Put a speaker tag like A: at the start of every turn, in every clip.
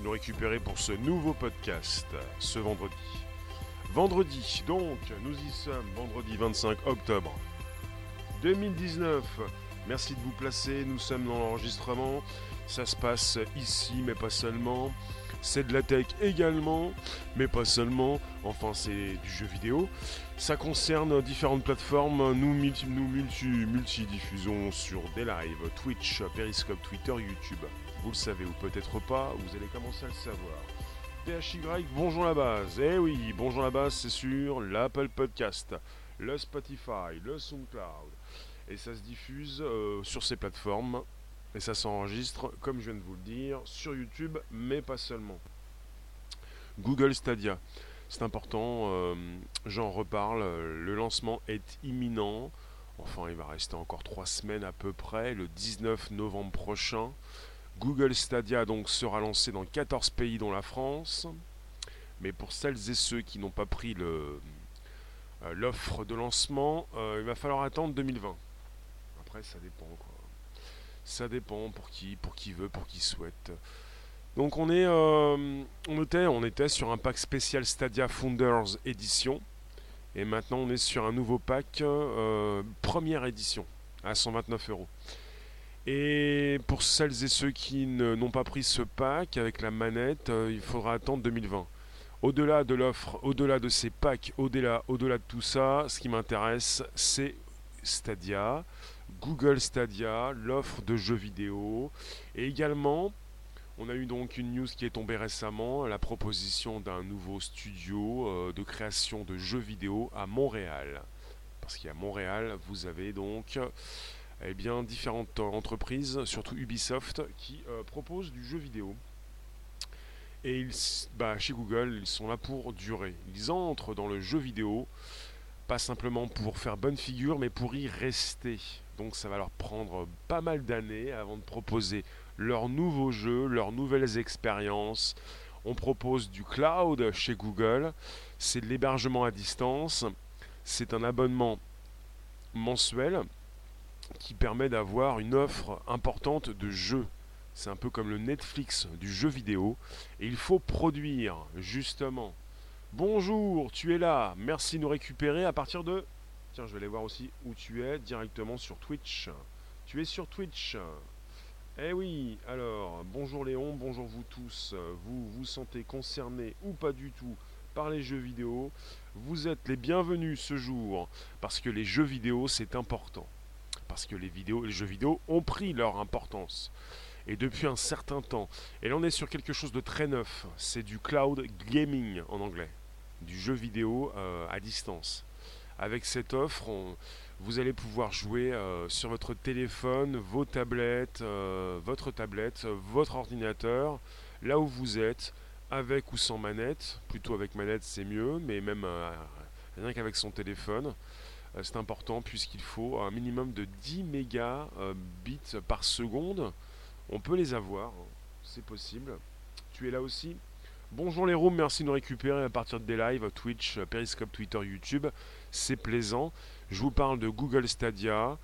A: nous récupérer pour ce nouveau podcast, ce vendredi. Vendredi, donc, nous y sommes, vendredi 25 octobre 2019. Merci de vous placer, nous sommes dans l'enregistrement. Ça se passe ici, mais pas seulement. C'est de la tech également, mais pas seulement. Enfin, c'est du jeu vidéo. Ça concerne différentes plateformes. Nous, multi, nous multi, multi-diffusons sur des lives, Twitch, Periscope, Twitter, YouTube. Vous le savez ou peut-être pas, vous allez commencer à le savoir. PHY, bonjour la base. Eh oui, bonjour la base, c'est sur l'Apple Podcast, le Spotify, le SoundCloud. Et ça se diffuse euh, sur ces plateformes et ça s'enregistre, comme je viens de vous le dire, sur YouTube, mais pas seulement. Google Stadia, c'est important, euh, j'en reparle, le lancement est imminent. Enfin, il va rester encore trois semaines à peu près, le 19 novembre prochain. Google Stadia donc sera lancé dans 14 pays dont la France. Mais pour celles et ceux qui n'ont pas pris euh, l'offre de lancement, euh, il va falloir attendre 2020. Après, ça dépend. Ça dépend pour qui, pour qui veut, pour qui souhaite. Donc euh, on était, sur un pack spécial Stadia Founders Edition, et maintenant on est sur un nouveau pack première édition à 129 euros. Et pour celles et ceux qui n'ont pas pris ce pack avec la manette, euh, il faudra attendre 2020. Au-delà de l'offre, au-delà de ces packs, au-delà, au-delà de tout ça, ce qui m'intéresse, c'est Stadia, Google Stadia, l'offre de jeux vidéo. Et également, on a eu donc une news qui est tombée récemment, la proposition d'un nouveau studio euh, de création de jeux vidéo à Montréal. Parce qu'à Montréal, vous avez donc eh bien, différentes entreprises, surtout Ubisoft, qui euh, proposent du jeu vidéo. Et ils, bah, chez Google, ils sont là pour durer. Ils entrent dans le jeu vidéo, pas simplement pour faire bonne figure, mais pour y rester. Donc ça va leur prendre pas mal d'années avant de proposer leurs nouveaux jeux, leurs nouvelles expériences. On propose du cloud chez Google, c'est de l'hébergement à distance, c'est un abonnement mensuel qui permet d'avoir une offre importante de jeux. C'est un peu comme le Netflix du jeu vidéo. Et il faut produire, justement. Bonjour, tu es là. Merci de nous récupérer à partir de Tiens, je vais aller voir aussi où tu es directement sur Twitch. Tu es sur Twitch. Eh oui, alors, bonjour Léon, bonjour vous tous. Vous vous sentez concernés ou pas du tout par les jeux vidéo? Vous êtes les bienvenus ce jour parce que les jeux vidéo c'est important. Parce que les, vidéos, les jeux vidéo ont pris leur importance. Et depuis un certain temps. Et là on est sur quelque chose de très neuf. C'est du cloud gaming en anglais. Du jeu vidéo euh, à distance. Avec cette offre, vous allez pouvoir jouer euh, sur votre téléphone, vos tablettes, euh, votre tablette, votre ordinateur, là où vous êtes, avec ou sans manette. Plutôt avec manette, c'est mieux, mais même rien qu'avec son téléphone. C'est important puisqu'il faut un minimum de 10 mégabits par seconde. On peut les avoir, hein. c'est possible. Tu es là aussi Bonjour les rooms, merci de nous récupérer à partir des lives, Twitch, Periscope, Twitter, YouTube. C'est plaisant. Je vous parle de Google Stadia,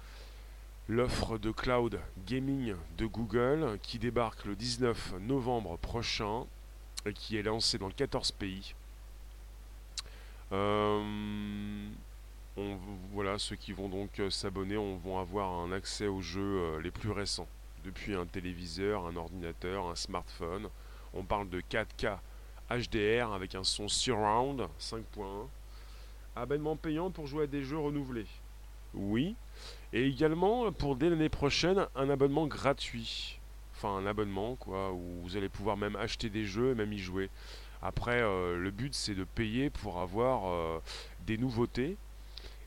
A: l'offre de cloud gaming de Google qui débarque le 19 novembre prochain et qui est lancée dans 14 pays. Euh, voilà, ceux qui vont donc s'abonner vont avoir un accès aux jeux euh, les plus récents, depuis un téléviseur, un ordinateur, un smartphone. On parle de 4K HDR avec un son surround 5.1. Abonnement payant pour jouer à des jeux renouvelés. Oui. Et également pour dès l'année prochaine un abonnement gratuit. Enfin un abonnement quoi où vous allez pouvoir même acheter des jeux et même y jouer. Après euh, le but c'est de payer pour avoir euh, des nouveautés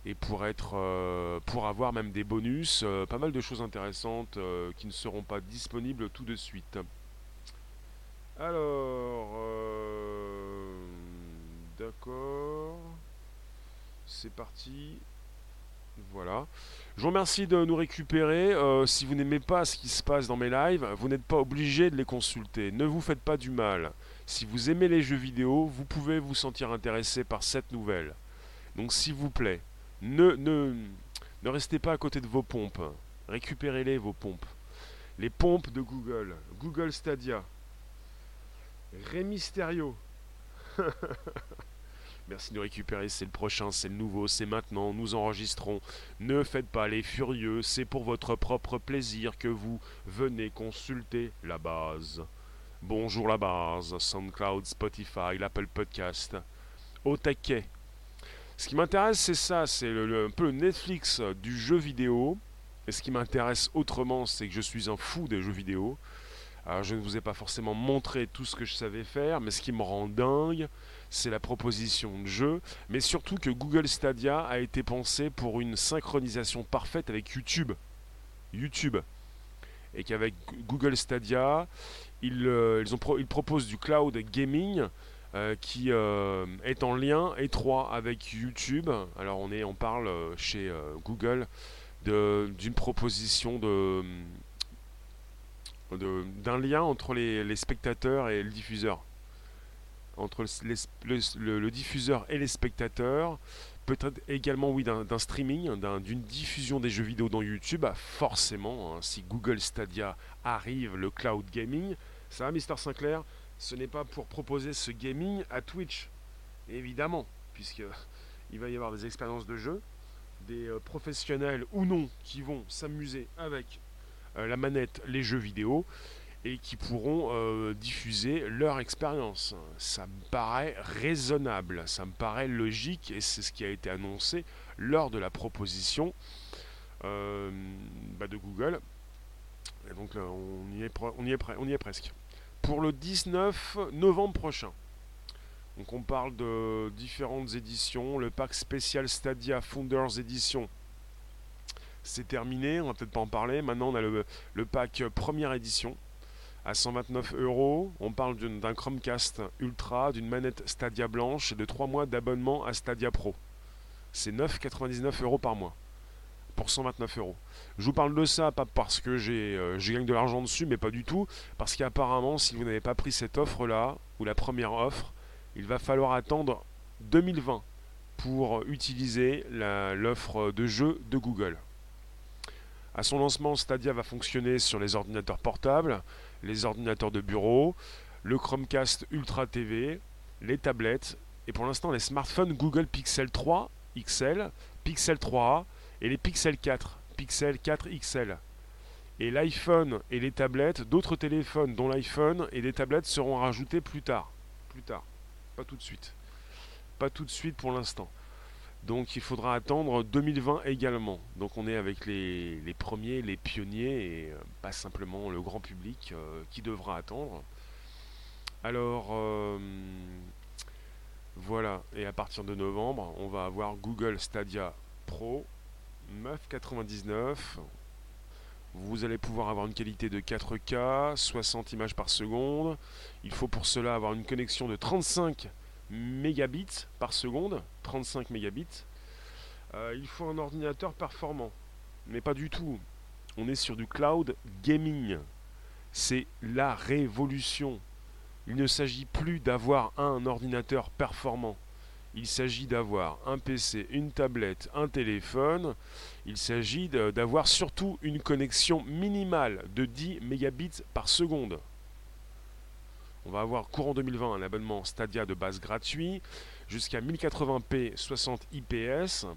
A: et pour être euh, pour avoir même des bonus, pas mal de choses intéressantes qui ne seront pas disponibles tout de suite. Alors, euh, d'accord. C'est parti. Voilà. Je vous remercie de nous récupérer. Euh, si vous n'aimez pas ce qui se passe dans mes lives, vous n'êtes pas obligé de les consulter. Ne vous faites pas du mal. Si vous aimez les jeux vidéo, vous pouvez vous sentir intéressé par cette nouvelle. Donc s'il vous plaît, ne, restez pas à côté de vos pompes. Récupérez-les, vos pompes. les pompes de Google, Google Stadia, Ré Mysterio. Merci de nous récupérer, c'est le prochain, c'est le nouveau, c'est maintenant, nous enregistrons. Ne faites pas les furieux, c'est pour votre propre plaisir que vous venez consulter la base. Bonjour la base, SoundCloud, Spotify, l'Apple Podcast. Au. Ce qui m'intéresse, c'est ça, c'est un peu le Netflix du jeu vidéo. Et ce qui m'intéresse autrement, c'est que je suis un fou des jeux vidéo. Alors je ne vous ai pas forcément montré tout ce que je savais faire, mais ce qui me rend dingue, c'est la proposition de jeu, mais surtout que Google Stadia a été pensé pour une synchronisation parfaite avec YouTube. YouTube. Et qu'avec Google Stadia, ils, euh, ils, proposent du cloud gaming euh, qui euh, est en lien étroit avec YouTube. Alors on, est, on parle chez Google d'une proposition de d'un lien entre les, spectateurs et le diffuseur. Entre le, diffuseur et les spectateurs, peut-être également oui d'un streaming, d'une diffusion des jeux vidéo dans YouTube. Bah, forcément, hein, si Google Stadia arrive, le cloud gaming, ça va, Mister Sinclair? Ce n'est pas pour proposer ce gaming à Twitch, évidemment, puisque il va y avoir des expériences de jeu, des euh, professionnels ou non qui vont s'amuser avec euh, la manette, les jeux vidéo et qui pourront euh, diffuser leur expérience. Ça me paraît raisonnable, ça me paraît logique et c'est ce qui a été annoncé lors de la proposition bah, de Google. Et donc on y est presque. Pour le 19 novembre prochain. Donc on parle de différentes éditions, le pack spécial Stadia Founders Edition c'est terminé, on va peut-être pas en parler. Maintenant, on a le, pack première édition à 129 euros. On parle d'un Chromecast Ultra, d'une manette Stadia blanche et de 3 mois d'abonnement à Stadia Pro. C'est 9,99 euros par mois pour 129 euros. Je vous parle de ça pas parce que j'ai euh, gagné de l'argent dessus, mais pas du tout. Parce qu'apparemment, si vous n'avez pas pris cette offre-là, ou la première offre, il va falloir attendre 2020 pour utiliser l'offre de jeu de Google. À son lancement, Stadia va fonctionner sur les ordinateurs portables, les ordinateurs de bureau, le Chromecast Ultra TV, les tablettes et pour l'instant les smartphones Google Pixel 3 XL, Pixel 3a et les Pixel 4, Pixel 4 XL. Et l'iPhone et les tablettes, d'autres téléphones dont l'iPhone et les tablettes seront rajoutés plus tard. Plus tard, pas tout de suite. Pas tout de suite pour l'instant. Donc il faudra attendre 2020 également. Donc on est avec les, premiers, les pionniers et euh, pas simplement le grand public euh, qui devra attendre. Alors euh, voilà, et à partir de novembre, on va avoir Google Stadia Pro 9,99. Vous allez pouvoir avoir une qualité de 4K, 60 images par seconde. Il faut pour cela avoir une connexion de 35 mégabits par seconde, 35 mégabits. Euh, il faut un ordinateur performant, mais pas du tout. On est sur du cloud gaming. C'est la révolution. Il ne s'agit plus d'avoir un ordinateur performant. Il s'agit d'avoir un PC, une tablette, un téléphone. Il s'agit d'avoir surtout une connexion minimale de 10 mégabits par seconde. On va avoir courant 2020 un abonnement Stadia de base gratuit jusqu'à 1080p 60 IPS.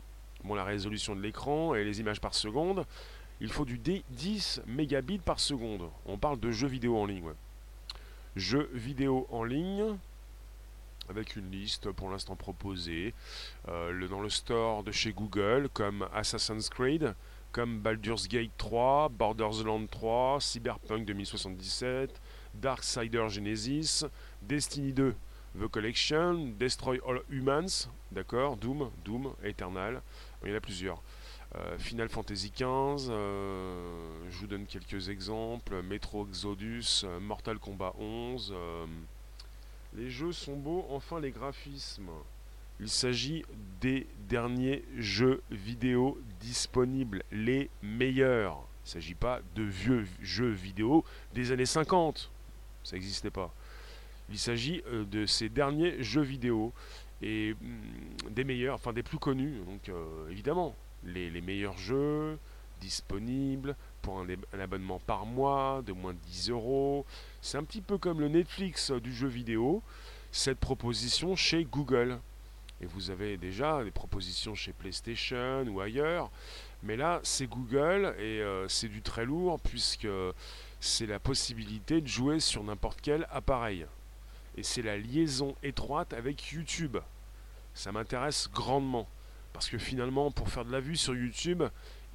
A: Bon, la résolution de l'écran et les images par seconde. Il faut du 10 mégabits par seconde. On parle de jeux vidéo en ligne. Jeux vidéo en ligne avec une liste pour l'instant proposée euh, dans le store de chez Google comme Assassin's Creed, comme Baldur's Gate 3, Borderlands 3, Cyberpunk 2077, Darksider Genesis, Destiny 2 The Collection, Destroy All Humans, d'accord, Doom, Doom, Eternal, il y en a plusieurs. Euh, Final Fantasy XV, euh, je vous donne quelques exemples, Metro Exodus, euh, Mortal Kombat 11. Les jeux sont beaux, enfin les graphismes. Il s'agit des derniers jeux vidéo disponibles, les meilleurs. Il ne s'agit pas de vieux jeux vidéo des années 50 ça n'existait pas. Il s'agit euh, de ces derniers jeux vidéo et mm, des meilleurs, enfin des plus connus. Donc euh, évidemment, les, meilleurs jeux disponibles, pour un, abonnement par mois de moins de 10 euros. C'est un petit peu comme le Netflix du jeu vidéo, cette proposition chez Google. Et vous avez déjà des propositions chez PlayStation ou ailleurs. Mais là, c'est Google et euh, c'est du très lourd puisque c'est la possibilité de jouer sur n'importe quel appareil. Et c'est la liaison étroite avec YouTube. Ça m'intéresse grandement. Parce que finalement, pour faire de la vue sur YouTube,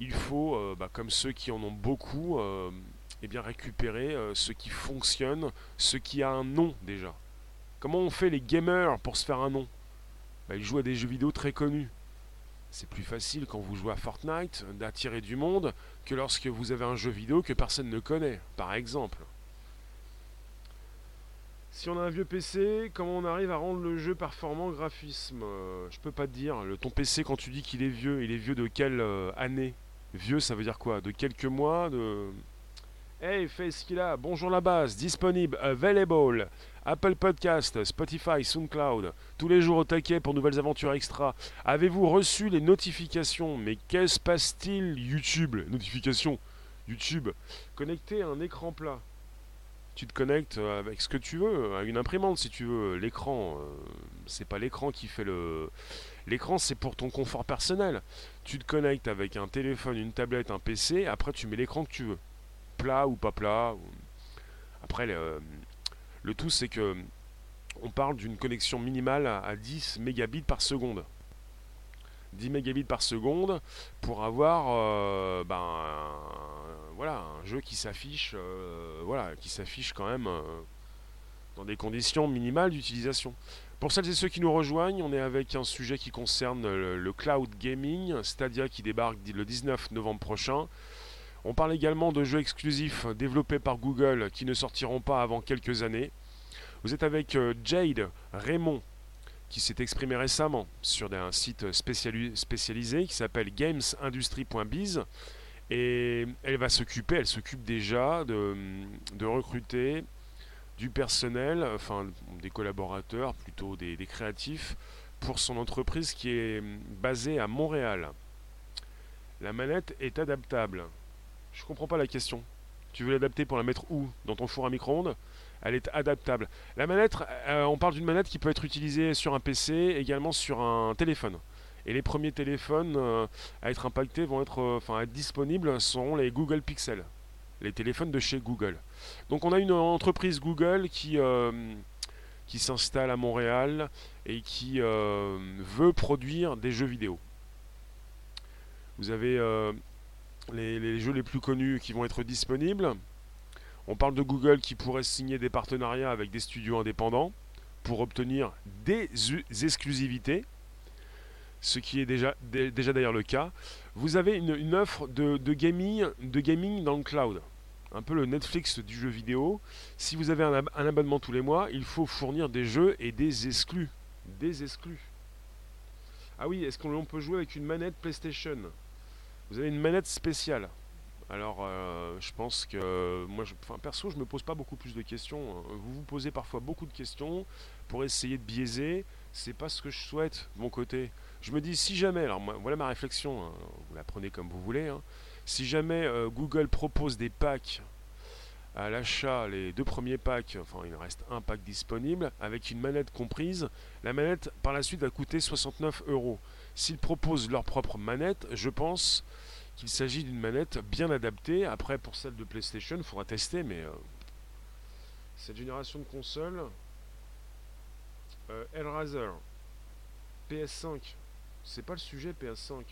A: il faut, euh, bah, comme ceux qui en ont beaucoup, euh, eh bien récupérer euh, ce qui fonctionne, ce qui a un nom déjà. Comment on fait les gamers pour se faire un nom? Bah, Ils jouent à des jeux vidéo très connus. C'est plus facile quand vous jouez à Fortnite d'attirer du monde que lorsque vous avez un jeu vidéo que personne ne connaît, par exemple. Si on a un vieux PC, comment on arrive à rendre le jeu performant graphisme? Je peux pas te dire. Ton PC, quand tu dis qu'il est vieux, il est vieux de quelle année? Vieux, ça veut dire quoi? De quelques mois de... Hey, fais ce qu'il a. Bonjour la base. Disponible, available. Apple Podcast, Spotify, SoundCloud. Tous les jours au taquet pour nouvelles aventures extra. Avez-vous reçu les notifications? Mais qu'est-ce passe-t-il? YouTube Notifications. YouTube. Connecté à un écran plat. Tu te connectes avec ce que tu veux, à une imprimante si tu veux. L'écran, euh, c'est pas l'écran qui fait le. L'écran, c'est pour ton confort personnel. Tu te connectes avec un téléphone, une tablette, un PC, après tu mets l'écran que tu veux. Plat ou pas plat. Après, le, tout, c'est que on parle d'une connexion minimale à 10 mégabits par seconde. 10 mégabits par seconde pour avoir euh, ben, voilà, un jeu qui s'affiche euh, voilà, quand même euh, dans des conditions minimales d'utilisation. Pour celles et ceux qui nous rejoignent, on est avec un sujet qui concerne le, cloud gaming, Stadia qui débarque le 19 novembre prochain. On parle également de jeux exclusifs développés par Google qui ne sortiront pas avant quelques années. Vous êtes avec euh, Jade Raymond qui s'est exprimé récemment sur un site spécialisé qui s'appelle gamesindustry.biz et elle va s'occuper, elle s'occupe déjà de, de recruter du personnel, enfin des collaborateurs, plutôt des, créatifs, pour son entreprise qui est basée à Montréal. La manette est adaptable. Je comprends pas la question. Tu veux l'adapter pour la mettre où? Dans ton four à micro-ondes? Elle est adaptable. La manette, euh, on parle d'une manette qui peut être utilisée sur un PC, également sur un téléphone. Et les premiers téléphones euh, à être impactés vont être, euh, enfin, disponibles seront les Google Pixel, les téléphones de chez Google. Donc on a une entreprise Google qui, euh, s'installe à Montréal et qui euh, veut produire des jeux vidéo. Vous avez euh, les, jeux les plus connus qui vont être disponibles. On parle de Google qui pourrait signer des partenariats avec des studios indépendants pour obtenir des exclusivités, ce qui est déjà, déjà d'ailleurs le cas. Vous avez une, offre de, gaming, de gaming dans le cloud un peu le Netflix du jeu vidéo. Si vous avez un, abonnement tous les mois, il faut fournir des jeux et des exclus. Des exclus. Ah oui, est-ce qu'on peut jouer avec une manette PlayStation? Vous avez une manette spéciale. Alors, euh, je pense que moi, je, perso, je me pose pas beaucoup plus de questions. Vous vous posez parfois beaucoup de questions pour essayer de biaiser. C'est pas ce que je souhaite de mon côté. Je me dis, si jamais, alors voilà ma réflexion. Hein, vous la prenez comme vous voulez. Hein, si jamais euh, Google propose des packs à l'achat, les deux premiers packs, enfin il reste un pack disponible, avec une manette comprise, la manette par la suite va coûter 69 euros. S'ils proposent leur propre manette, je pense qu'il s'agit d'une manette bien adaptée. Après, pour celle de PlayStation, il faudra tester, mais euh, cette génération de consoles, euh, Razer, PS5, c'est pas le sujet PS5.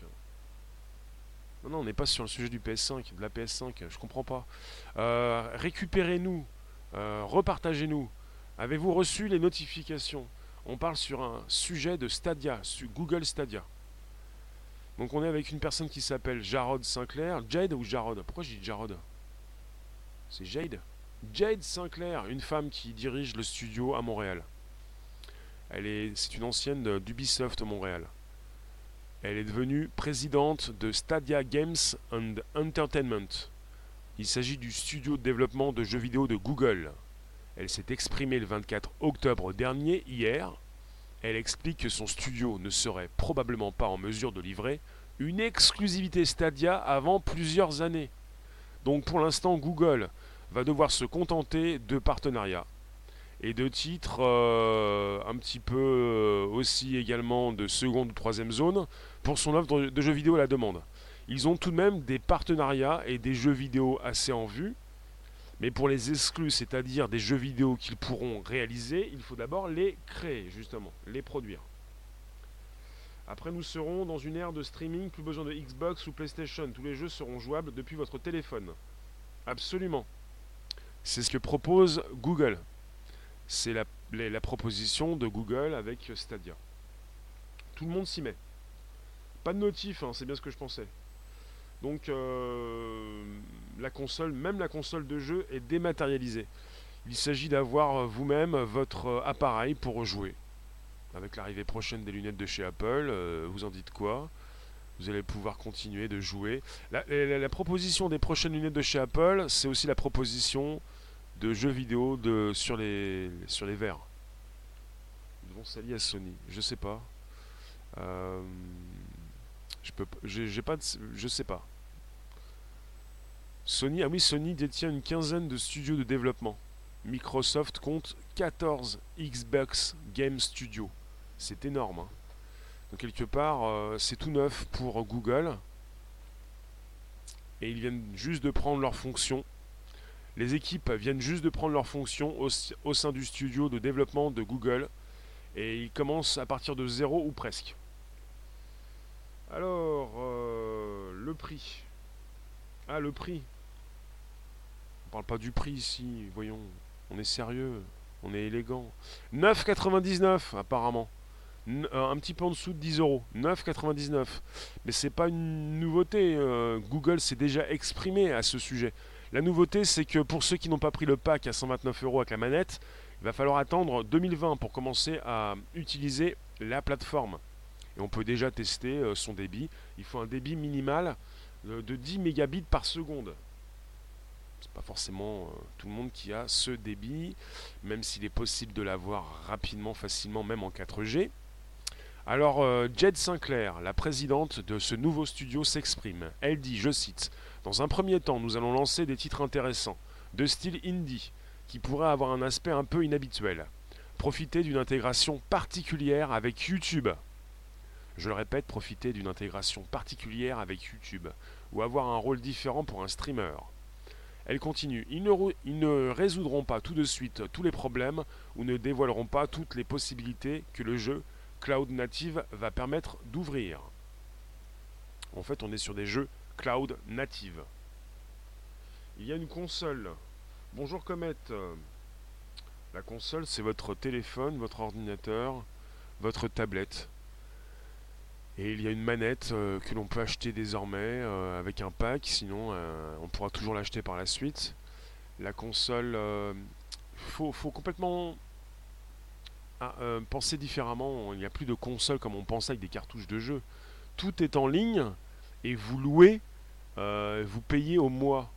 A: Non, non, on n'est pas sur le sujet du PS5, de la PS5, je comprends pas. Euh, récupérez-nous, euh, repartagez-nous. Avez-vous reçu les notifications? On parle sur un sujet de Stadia, Google Stadia. Donc on est avec une personne qui s'appelle Jarod Sinclair. Jade ou Jarod? Pourquoi j'ai dit Jarod? C'est Jade? Jade Sinclair, une femme qui dirige le studio à Montréal. Elle est, c'est une ancienne d'Ubisoft Montréal. Elle est devenue présidente de Stadia Games and Entertainment. Il s'agit du studio de développement de jeux vidéo de Google. Elle s'est exprimée le 24 octobre dernier, hier. Elle explique que son studio ne serait probablement pas en mesure de livrer une exclusivité Stadia avant plusieurs années. Donc pour l'instant, Google va devoir se contenter de partenariats et de titres euh, un petit peu euh, aussi également de seconde ou troisième zone pour son offre de jeux vidéo à la demande. Ils ont tout de même des partenariats et des jeux vidéo assez en vue, mais pour les exclus, c'est-à-dire des jeux vidéo qu'ils pourront réaliser, il faut d'abord les créer, justement, les produire. Après, nous serons dans une ère de streaming, plus besoin de Xbox ou PlayStation. Tous les jeux seront jouables depuis votre téléphone. Absolument. C'est ce que propose Google. C'est la, proposition de Google avec Stadia. Tout le monde s'y met. Pas de notif, hein, c'est bien ce que je pensais. Donc euh, la console, même la console de jeu est dématérialisée. Il s'agit d'avoir vous-même votre appareil pour jouer avec l'arrivée prochaine des lunettes de chez Apple, euh, vous en dites quoi? Vous allez pouvoir continuer de jouer. La, proposition des prochaines lunettes de chez Apple, c'est aussi la proposition de jeux vidéo de, sur, les, sur les verres. Ils vont s'allier à Sony, je sais pas. Euh, je peux j'ai pas je sais pas. Sony, ah oui, Sony détient une quinzaine de studios de développement. Microsoft compte 14 Xbox Game Studios. C'est énorme. Hein. Donc quelque part, euh, c'est tout neuf pour Google. Et ils viennent juste de prendre leur fonction. Les équipes viennent juste de prendre leur fonction au, sein du studio de développement de Google. Et ils commencent à partir de zéro ou presque. Alors, euh, le prix. Ah, le prix. On parle pas du prix ici, voyons. On est sérieux, on est élégant. 9,99 apparemment. Euh, un petit peu en dessous de 10 euros, 9,99. Mais c'est pas une nouveauté. Euh, Google s'est déjà exprimé à ce sujet. La nouveauté, c'est que pour ceux qui n'ont pas pris le pack à 129 euros avec la manette, il va falloir attendre 2020 pour commencer à utiliser la plateforme. Et on peut déjà tester euh, son débit. Il faut un débit minimal de 10 mégabits par seconde. C'est pas forcément tout le monde qui a ce débit, même s'il est possible de l'avoir rapidement, facilement, même en 4G. Alors, euh, Jed Sinclair, la présidente de ce nouveau studio, s'exprime. Elle dit, je cite, Dans un premier temps, nous allons lancer des titres intéressants, de style indie, qui pourraient avoir un aspect un peu inhabituel. Profiter d'une intégration particulière avec YouTube. Je le répète, profiter d'une intégration particulière avec YouTube, ou avoir un rôle différent pour un streamer. Elle continue, ils ne, ils ne, résoudront pas tout de suite tous les problèmes ou ne dévoileront pas toutes les possibilités que le jeu Cloud Native va permettre d'ouvrir. En fait, on est sur des jeux Cloud Native. Il y a une console. Bonjour Comet. La console, c'est votre téléphone, votre ordinateur, votre tablette. Et il y a une manette euh, que l'on peut acheter désormais euh, avec un pack, sinon euh, on pourra toujours l'acheter par la suite. La console, il faut complètement ah, penser différemment. Il n'y a plus de console comme on pensait avec des cartouches de jeu. Tout est en ligne et vous louez, euh, vous payez au mois.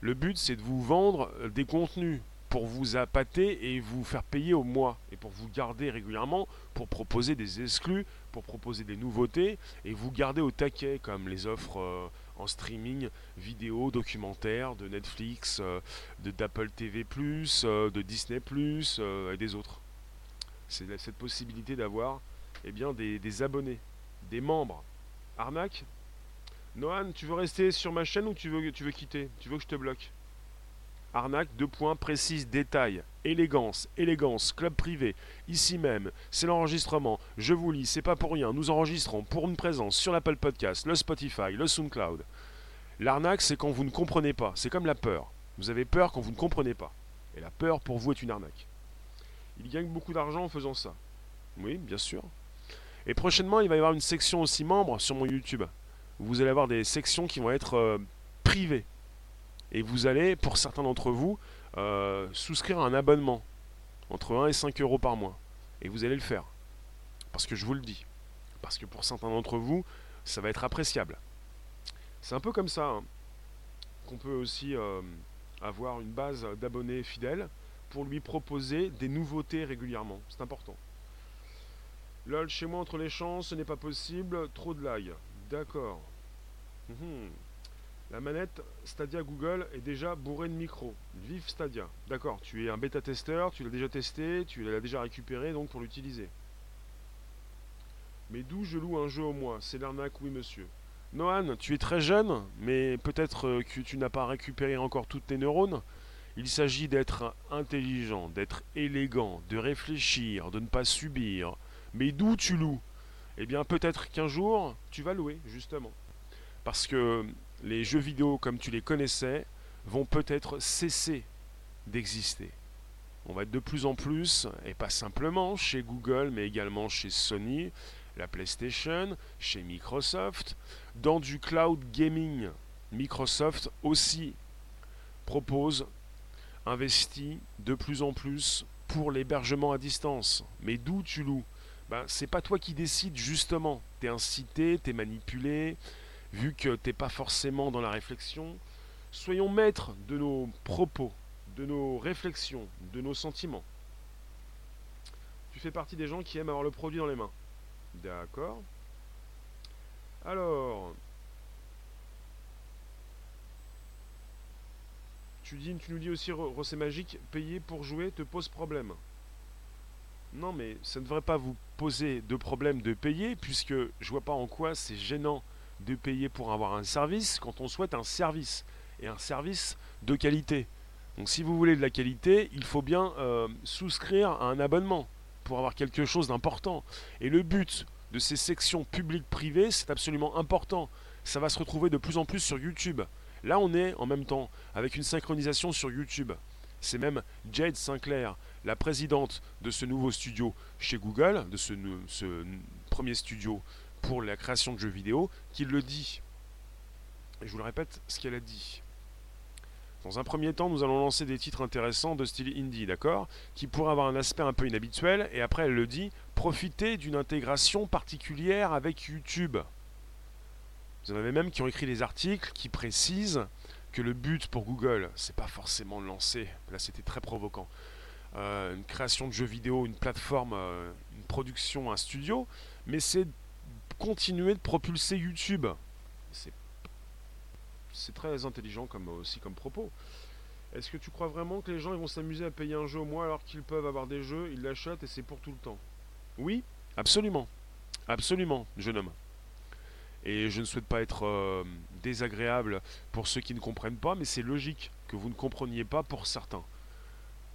A: Le but, c'est de vous vendre euh, des contenus pour vous appâter et vous faire payer au mois et pour vous garder régulièrement, pour proposer des exclus, pour proposer des nouveautés et vous garder au taquet comme les offres en streaming vidéo, documentaire de Netflix, de d'Apple TV+, de Disney+, et des autres c'est cette possibilité d'avoir eh bien, des, abonnés, des membres. Arnaque Nohan, tu veux rester sur ma chaîne ou tu veux, tu veux quitter? Tu veux que je te bloque? Arnaque, deux points, précise, détail, élégance, élégance, club privé, ici même, c'est l'enregistrement, je vous lis, c'est pas pour rien, nous enregistrons pour une présence sur l'Apple Podcast, le Spotify, le SoundCloud. L'arnaque, c'est quand vous ne comprenez pas, c'est comme la peur. Vous avez peur quand vous ne comprenez pas. Et la peur pour vous est une arnaque. Il gagne beaucoup d'argent en faisant ça. Oui, bien sûr. Et prochainement, il va y avoir une section aussi membre sur mon YouTube. Vous allez avoir des sections qui vont être euh, privées. Et vous allez, pour certains d'entre vous, euh, souscrire un abonnement entre 1 et 5 euros par mois. Et vous allez le faire. Parce que je vous le dis. Parce que pour certains d'entre vous, ça va être appréciable. C'est un peu comme ça hein, qu'on peut aussi euh, avoir une base d'abonnés fidèles pour lui proposer des nouveautés régulièrement. C'est important. Lol, chez moi entre les champs, ce n'est pas possible. Trop de lag. D'accord. Mhm. La manette Stadia Google est déjà bourrée de micros. Vive Stadia. D'accord, tu es un bêta-testeur, tu l'as déjà testé, tu l'as déjà récupéré donc pour l'utiliser. Mais d'où je loue un jeu au mois? C'est l'arnaque, oui monsieur. Nohan, tu es très jeune, mais peut-être euh, que tu n'as pas récupéré encore toutes tes neurones. Il s'agit d'être intelligent, d'être élégant, de réfléchir, de ne pas subir. Mais d'où tu loues? Eh bien peut-être qu'un jour, tu vas louer, justement. Parce que les jeux vidéo comme tu les connaissais vont peut-être cesser d'exister. On va être de plus en plus, et pas simplement chez Google, mais également chez Sony, la PlayStation, chez Microsoft, dans du cloud gaming. Microsoft aussi propose, investit de plus en plus pour l'hébergement à distance. Mais d'où tu loues? Ben, C'est pas toi qui décides justement. T'es incité, t'es manipulé, vu que t'es pas forcément dans la réflexion. Soyons maîtres de nos propos, de nos réflexions, de nos sentiments. Tu fais partie des gens qui aiment avoir le produit dans les mains. D'accord. Alors. Tu, dis, tu nous dis aussi, Rosé Magique, payer pour jouer te pose problème. Non, mais ça ne devrait pas vous poser de problème de payer, puisque je vois pas en quoi c'est gênant de payer pour avoir un service quand on souhaite un service, et un service de qualité. Donc si vous voulez de la qualité, il faut bien euh, souscrire à un abonnement pour avoir quelque chose d'important. Et le but de ces sections publiques-privées, c'est absolument important. Ça va se retrouver de plus en plus sur YouTube. Là, on est en même temps avec une synchronisation sur YouTube. C'est même Jade Sinclair, la présidente de ce nouveau studio chez Google, de ce, premier studio pour la création de jeux vidéo, qui le dit. Et je vous le répète, ce qu'elle a dit. Dans un premier temps, nous allons lancer des titres intéressants de style indie, d'accord Qui pourraient avoir un aspect un peu inhabituel, et après elle le dit, profiter d'une intégration particulière avec YouTube. Vous en avez même qui ont écrit des articles qui précisent que le but pour Google, c'est pas forcément de lancer, là c'était très provoquant, euh, une création de jeux vidéo, une plateforme, euh, une production, un studio, mais c'est continuer de propulser YouTube. C'est très intelligent comme, aussi comme propos. Est-ce que tu crois vraiment que les gens vont s'amuser à payer un jeu au mois alors qu'ils peuvent avoir des jeux, ils l'achètent et c'est pour tout le temps? Oui, absolument. Absolument, jeune homme. Et je ne souhaite pas être euh, désagréable pour ceux qui ne comprennent pas, mais c'est logique que vous ne compreniez pas pour certains.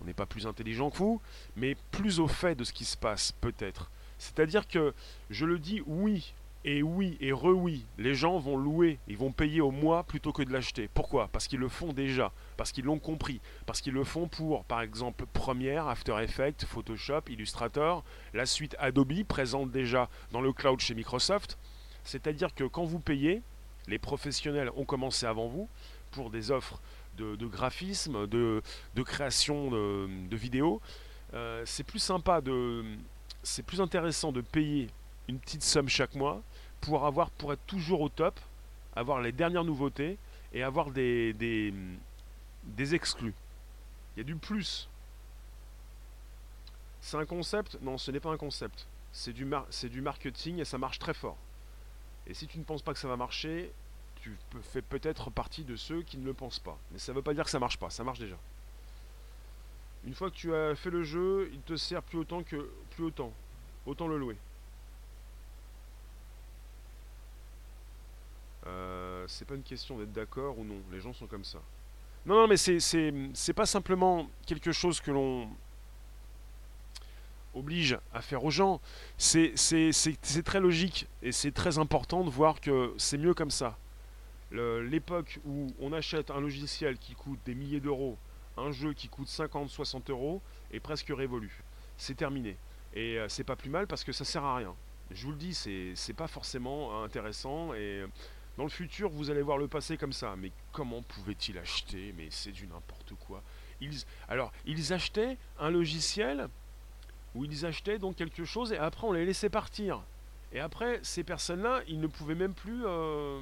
A: On n'est pas plus intelligent que vous, mais plus au fait de ce qui se passe, peut-être. C'est-à-dire que, je le dis, oui, et oui, et re-oui, les gens vont louer, ils vont payer au mois plutôt que de l'acheter. Pourquoi? Parce qu'ils le font déjà, parce qu'ils l'ont compris, parce qu'ils le font pour, par exemple, Premiere, After Effects, Photoshop, Illustrator, la suite Adobe présente déjà dans le cloud chez Microsoft. C'est-à-dire que quand vous payez, les professionnels ont commencé avant vous pour des offres de, graphisme, de, création de, vidéos. Euh, c'est plus sympa de, c'est plus intéressant de payer une petite somme chaque mois pour avoir pour être toujours au top, avoir les dernières nouveautés et avoir des, des, exclus. Il y a du plus. C'est un concept? Non, ce n'est pas un concept. C'est du, c'est du marketing et ça marche très fort. Et si tu ne penses pas que ça va marcher, tu fais peut-être partie de ceux qui ne le pensent pas. Mais ça ne veut pas dire que ça marche pas, ça marche déjà. Une fois que tu as fait le jeu, il te sert plus autant que plus autant. Autant le louer. Euh, c'est pas une question d'être d'accord ou non. Les gens sont comme ça. Non, non, mais c'est pas simplement quelque chose que l'on oblige à faire aux gens. C'est très logique et c'est très important de voir que c'est mieux comme ça. L'époque où on achète un logiciel qui coûte des milliers d'euros, un jeu qui coûte 50-60 euros, est presque révolu. C'est terminé. Et euh, c'est pas plus mal parce que ça sert à rien. Je vous le dis, c'est pas forcément intéressant et dans le futur, vous allez voir le passé comme ça. Mais comment pouvaient-ils acheter? Mais c'est du n'importe quoi. Ils, alors, ils achetaient un logiciel où ils achetaient donc quelque chose et après on les laissait partir. Et après, ces personnes-là, ils ne pouvaient même plus euh,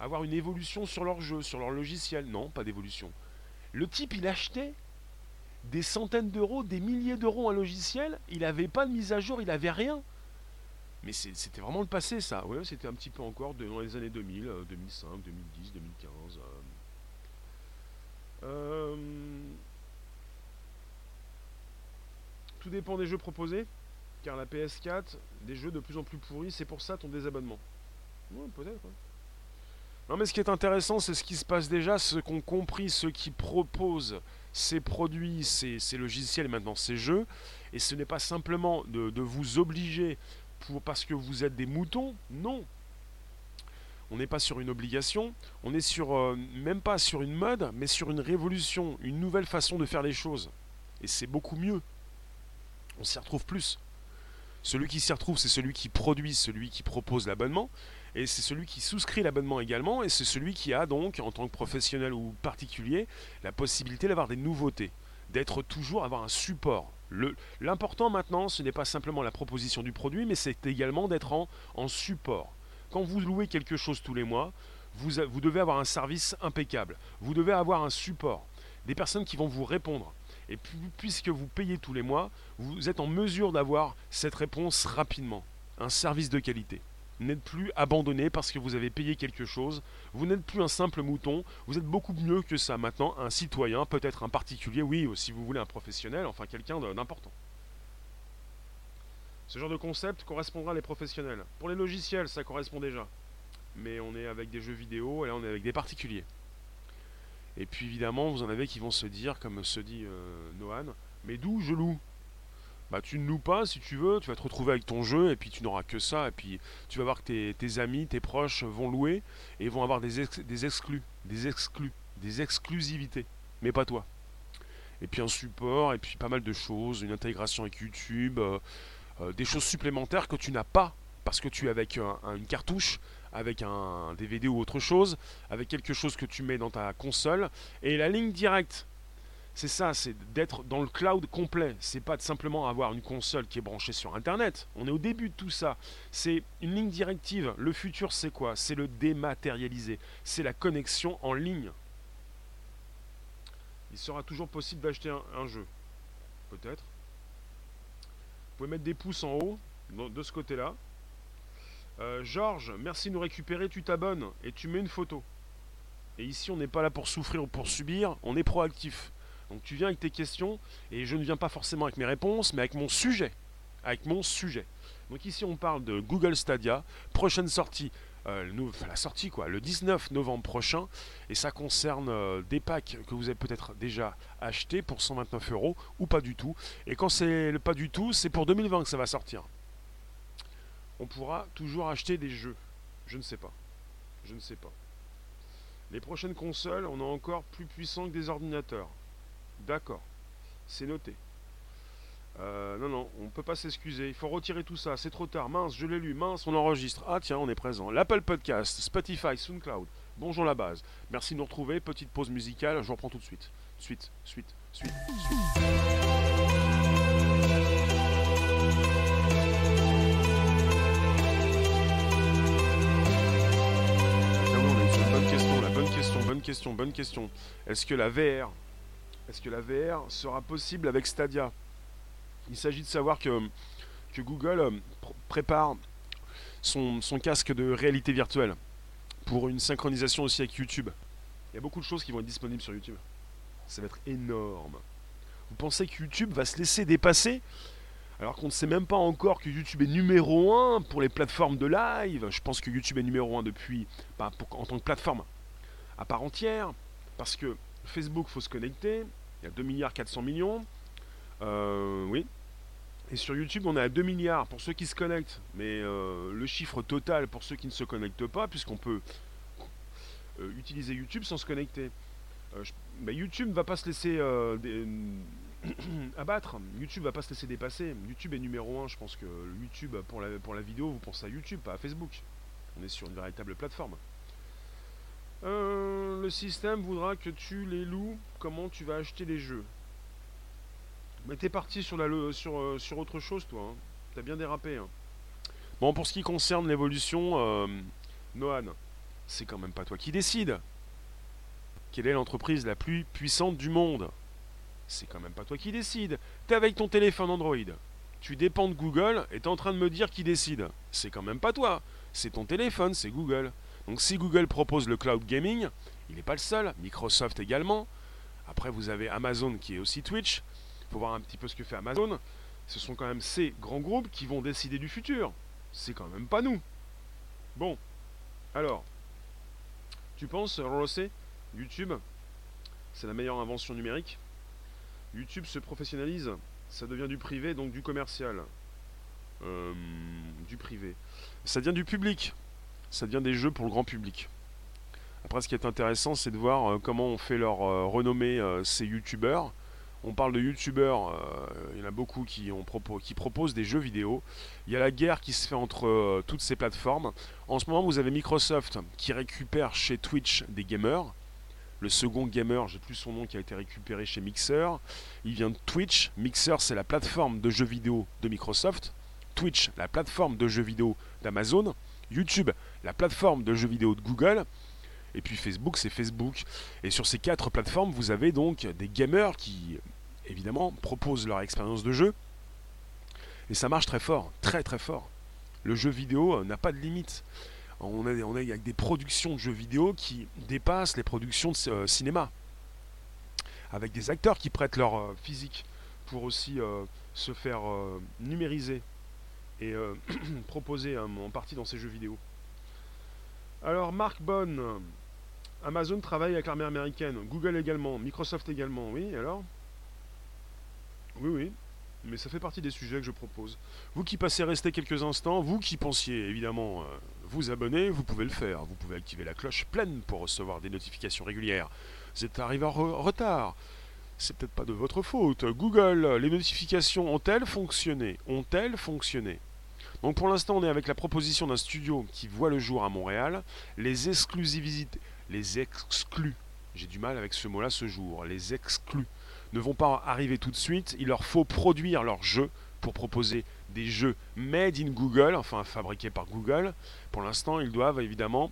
A: avoir une évolution sur leur jeu, sur leur logiciel. Non, pas d'évolution. Le type, il achetait des centaines d'euros, des milliers d'euros un logiciel, il n'avait pas de mise à jour, il n'avait rien. Mais c'était vraiment le passé, ça. Ouais, c'était un petit peu encore dans les années 2000, 2005, 2010, 2015. Tout dépend des jeux proposés, car la PS4, des jeux de plus en plus pourris, c'est pour ça ton désabonnement. Ouais, peut-être. Non, mais ce qui est intéressant, c'est ce qui se passe déjà, ce qu'ont compris ceux qui proposent ces produits, ces, logiciels maintenant ces jeux. Et ce n'est pas simplement de, vous obliger parce que vous êtes des moutons, non. On n'est pas sur une obligation, on est sur euh, même pas sur une mode, mais sur une révolution, une nouvelle façon de faire les choses. Et c'est beaucoup mieux. On s'y retrouve plus. Celui qui s'y retrouve, c'est celui qui produit, celui qui propose l'abonnement, et c'est celui qui souscrit l'abonnement également, et c'est celui qui a donc, en tant que professionnel ou particulier, la possibilité d'avoir des nouveautés, d'être toujours, avoir un support. L'important maintenant, ce n'est pas simplement la proposition du produit, mais c'est également d'être en, en, support. Quand vous louez quelque chose tous les mois, vous, vous devez avoir un service impeccable, vous devez avoir un support, des personnes qui vont vous répondre. Et puisque vous payez tous les mois, vous êtes en mesure d'avoir cette réponse rapidement. Un service de qualité n'êtes plus abandonné parce que vous avez payé quelque chose. Vous n'êtes plus un simple mouton. Vous êtes beaucoup mieux que ça maintenant. Un citoyen, peut-être un particulier, oui, si vous voulez un professionnel, enfin quelqu'un d'important. Ce genre de concept correspondra à les professionnels. Pour les logiciels, ça correspond déjà. Mais on est avec des jeux vidéo et là on est avec des particuliers. Et puis évidemment, vous en avez qui vont se dire, comme se dit euh, Noan, mais d'où je loue? Bah tu ne loues pas si tu veux, tu vas te retrouver avec ton jeu et puis tu n'auras que ça et puis tu vas voir que tes, amis, tes proches vont louer et vont avoir des, exclus, des exclus, des exclusivités, mais pas toi. Et puis un support et puis pas mal de choses, une intégration avec YouTube, euh, euh, des choses supplémentaires que tu n'as pas parce que tu es avec une cartouche, avec un DVD ou autre chose, avec quelque chose que tu mets dans ta console et la ligne directe c'est ça, c'est d'être dans le cloud complet. C'est pas de simplement avoir une console qui est branchée sur Internet. On est au début de tout ça. C'est une ligne directive. Le futur, c'est quoi? C'est le dématérialisé. C'est la connexion en ligne. Il sera toujours possible d'acheter un, jeu. Peut-être. Vous pouvez mettre des pouces en haut, de ce côté-là. Euh, Georges, merci de nous récupérer. Tu t'abonnes et tu mets une photo. Et ici, on n'est pas là pour souffrir ou pour subir. On est proactif. Donc tu viens avec tes questions, et je ne viens pas forcément avec mes réponses, mais avec mon sujet. Avec mon sujet. Donc ici on parle de Google Stadia, prochaine sortie, euh, la sortie quoi, le 19 novembre prochain, et ça concerne euh, des packs que vous avez peut-être déjà achetés pour 129 euros, ou pas du tout. Et quand c'est le pas du tout, c'est pour 2020 que ça va sortir. On pourra toujours acheter des jeux. Je ne sais pas. Je ne sais pas. Les prochaines consoles, on est encore plus puissant que des ordinateurs. D'accord. C'est noté. Euh, non, non, on ne peut pas s'excuser. Il faut retirer tout ça. C'est trop tard. Mince, je l'ai lu. Mince, on enregistre. Ah tiens, on est présent. L'Apple Podcast, Spotify, SoundCloud. Bonjour la base. Merci de nous retrouver. Petite pause musicale. Je reprends tout de suite. Suite, suite, suite, suite. bonne question, la bonne question, bonne question, bonne question. Est-ce que la VR est-ce que la VR sera possible avec Stadia Il s'agit de savoir que, Google euh, prépare son, casque de réalité virtuelle pour une synchronisation aussi avec YouTube. Il y a beaucoup de choses qui vont être disponibles sur YouTube. Ça va être énorme. Vous pensez que YouTube va se laisser dépasser alors qu'on ne sait même pas encore que YouTube est numéro 1 pour les plateformes de live? Je pense que YouTube est numéro 1 depuis, en tant que plateforme à part entière, parce que Facebook, faut se connecter, il y a 2 milliards 400 millions. Euh, oui. Et sur YouTube, on est à 2 milliards pour ceux qui se connectent. Mais euh, le chiffre total pour ceux qui ne se connectent pas, puisqu'on peut euh, utiliser YouTube sans se connecter. Bah, YouTube ne va pas se laisser abattre. YouTube va pas se laisser dépasser. YouTube est numéro 1. Je pense que YouTube, pour la, pour la vidéo, vous pensez à YouTube, pas à Facebook. On est sur une véritable plateforme. Euh, le système voudra que tu les loues. Comment tu vas acheter les jeux? Mais t'es parti sur, la, sur, euh, sur autre chose, toi. Hein. T'as bien dérapé. Hein. Bon, pour ce qui concerne l'évolution, euh, Noan, c'est quand même pas toi qui décide. Quelle est l'entreprise la plus puissante du monde? C'est quand même pas toi qui décide. T'es avec ton téléphone Android. tu dépends de Google et tu es en train de me dire qui décide. C'est quand même pas toi, c'est ton téléphone, c'est Google. Donc si Google propose le cloud gaming, il n'est pas le seul, Microsoft également. Après vous avez Amazon qui est aussi Twitch. Il faut voir un petit peu ce que fait Amazon. Ce sont quand même ces grands groupes qui vont décider du futur. C'est quand même pas nous. Bon, alors, tu penses, Rosé, YouTube, c'est la meilleure invention numérique? YouTube se professionnalise, ça devient du privé, donc du commercial. Euh, du privé. Ça devient du public. Ça devient des jeux pour le grand public. Après, ce qui est intéressant, c'est de voir euh, comment on fait leur euh, renommée ces youtubeurs. On parle de youtubeurs, il y en a beaucoup qui proposent des jeux vidéo. Il y a la guerre qui se fait entre toutes ces plateformes. En ce moment, vous avez Microsoft qui récupère chez Twitch des gamers le second gamer, j'ai plus son nom, qui a été récupéré chez Mixer. Il vient de Twitch. Mixer, c'est la plateforme de jeux vidéo de Microsoft. Twitch, la plateforme de jeux vidéo d'Amazon. YouTube, la plateforme de jeux vidéo de Google. Et puis Facebook, c'est Facebook. Et sur ces quatre plateformes, vous avez donc des gamers qui, évidemment, proposent leur expérience de jeu. Et ça marche très fort, très très fort. Le jeu vidéo n'a pas de limite on a, on avec des productions de jeux vidéo qui dépassent les productions de euh, cinéma. Avec des acteurs qui prêtent leur euh, physique pour aussi euh, se faire numériser et proposer en partie dans ces jeux vidéo. Alors, Mark Bonne, Amazon travaille avec l'armée américaine, Google également, Microsoft également, oui, alors? Oui, oui, mais ça fait partie des sujets que je propose. Vous qui passez rester quelques instants, vous qui pensiez évidemment vous abonner, vous pouvez le faire. Vous pouvez activer la cloche pleine pour recevoir des notifications régulières. Vous êtes arrivé en retard. C'est peut-être pas de votre faute. Google, les notifications ont-elles fonctionné? Ont-elles fonctionné? Donc pour l'instant, on est avec la proposition d'un studio qui voit le jour à Montréal. Les exclusivités, les exclus, j'ai du mal avec ce mot-là ce jour, les exclus ne vont pas arriver tout de suite. Il leur faut produire leur jeu pour proposer des jeux made in Google, enfin fabriqués par Google. Pour l'instant, ils doivent évidemment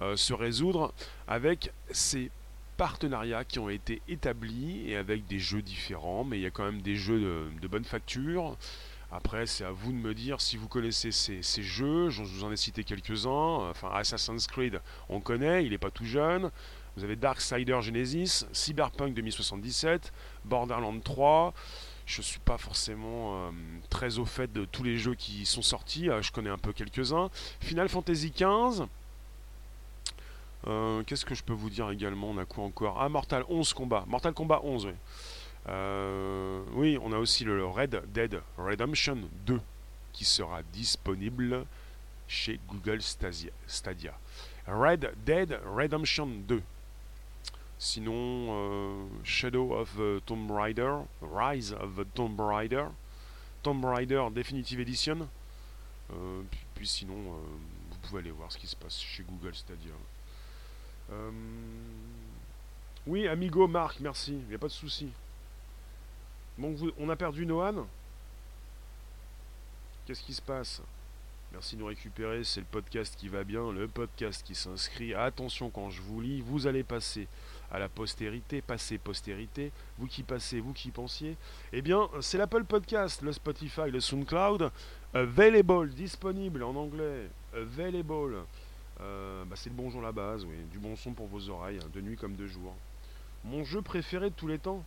A: euh, se résoudre avec ces partenariats qui ont été établis et avec des jeux différents, mais il y a quand même des jeux de, bonne facture. Après, c'est à vous de me dire si vous connaissez ces, jeux. Je vous en ai cité quelques-uns. Enfin, Assassin's Creed, on connaît, il n'est pas tout jeune. Vous avez Darksider Genesis, Cyberpunk 2077, Borderlands 3 je ne suis pas forcément euh, très au fait de tous les jeux qui sont sortis. Euh, je connais un peu quelques-uns. Final Fantasy XV. Euh, qu'est-ce que je peux vous dire également? On a quoi encore? Ah, Mortal 11 combat. Mortal Kombat 11, oui. Oui, on a aussi le Red Dead Redemption 2 qui sera disponible chez Google Stadia. Red Dead Redemption 2. Sinon, euh, Shadow of the Tomb Raider, Rise of Tomb Raider, Tomb Raider Definitive Edition. Euh, puis, sinon, euh, vous pouvez aller voir ce qui se passe chez Google Stadia. oui, Amigo, Marc, merci, il n'y a pas de souci. Bon, on a perdu Noan Qu'est-ce qui se passe? Merci de nous récupérer, c'est le podcast qui va bien, le podcast qui s'inscrit. Attention quand je vous lis, vous allez passer à la postérité, passer postérité, vous qui passez, vous qui pensiez, eh bien, c'est l'Apple Podcast, le Spotify, le SoundCloud, available, disponible en anglais, available. Euh, bah, c'est le bonjour la base, oui, du bon son pour vos oreilles, hein, de nuit comme de jour. Mon jeu préféré de tous les temps.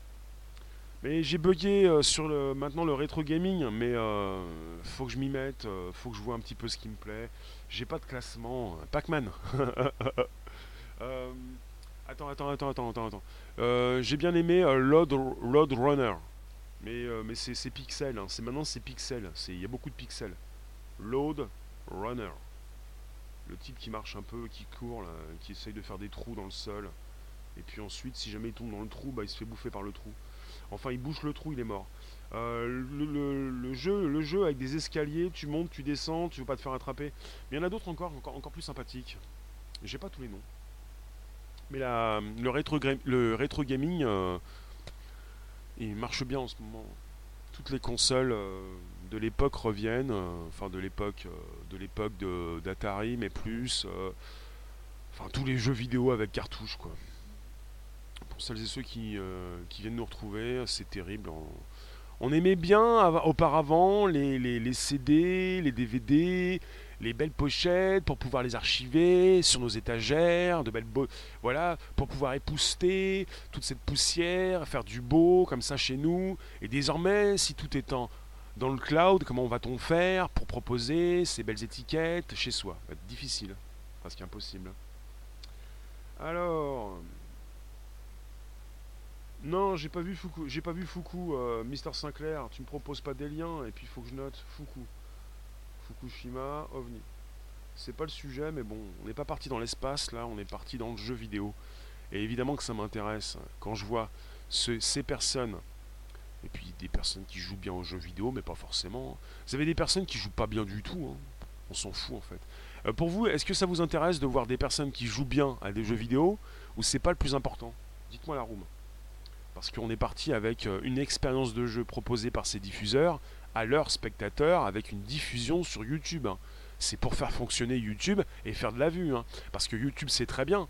A: Mais j'ai bugué euh, sur le, maintenant le rétro gaming, mais euh, faut que je m'y mette, faut que je vois un petit peu ce qui me plaît. J'ai pas de classement. Pac-Man. Attends, attends, attends, attends, attends, attends. Euh, j'ai bien aimé euh, Load, Runner. Mais, euh, mais c'est pixel. Hein. C'est maintenant c'est pixel. Il y a beaucoup de pixels. Load Runner. Le type qui marche un peu, qui court, qui essaye de faire des trous dans le sol. Et puis ensuite, si jamais il tombe dans le trou, bah, il se fait bouffer par le trou. Enfin, il bouche le trou, il est mort. le, jeu, le jeu avec des escaliers, tu montes, tu descends, tu veux pas te faire attraper. Mais il y en a d'autres encore, encore, plus sympathiques. J'ai pas tous les noms. Mais la, le, rétro, gaming, euh, il marche bien en ce moment. Toutes les consoles euh, de l'époque reviennent, euh, enfin de l'époque de l'époque d'Atari, mais plus. enfin tous les jeux vidéo avec cartouche quoi. Pour celles et ceux qui, qui viennent nous retrouver, c'est terrible. On aimait bien auparavant les, CD, les DVD, les belles pochettes pour pouvoir les archiver sur nos étagères, de belles voilà, pour pouvoir épouster toute cette poussière, faire du beau comme ça chez nous. Et désormais, si tout est en, dans le cloud, comment va-t-on faire pour proposer ces belles étiquettes chez soi? Difficile, presque impossible. Alors, non, j'ai pas vu Fuku. J'ai pas vu euh, Mister Sinclair. Tu me proposes pas des liens et puis il faut que je note Fuku. Fukushima, OVNI. C'est pas le sujet, mais bon, on n'est pas parti dans l'espace là, on est parti dans le jeu vidéo. Et évidemment que ça m'intéresse quand je vois ces personnes, et puis des personnes qui jouent bien aux jeux vidéo, mais pas forcément. Vous avez des personnes qui jouent pas bien du tout, hein. on s'en fout en fait. Euh, pour vous, est-ce que ça vous intéresse de voir des personnes qui jouent bien à des jeux vidéo, ou c'est pas le plus important? Dites-moi la room parce qu'on est parti avec euh, une expérience de jeu proposée par ces diffuseurs à leurs spectateurs avec une diffusion sur YouTube. Hein. C'est pour faire fonctionner YouTube et faire de la vue. Hein. Parce que YouTube c'est très bien,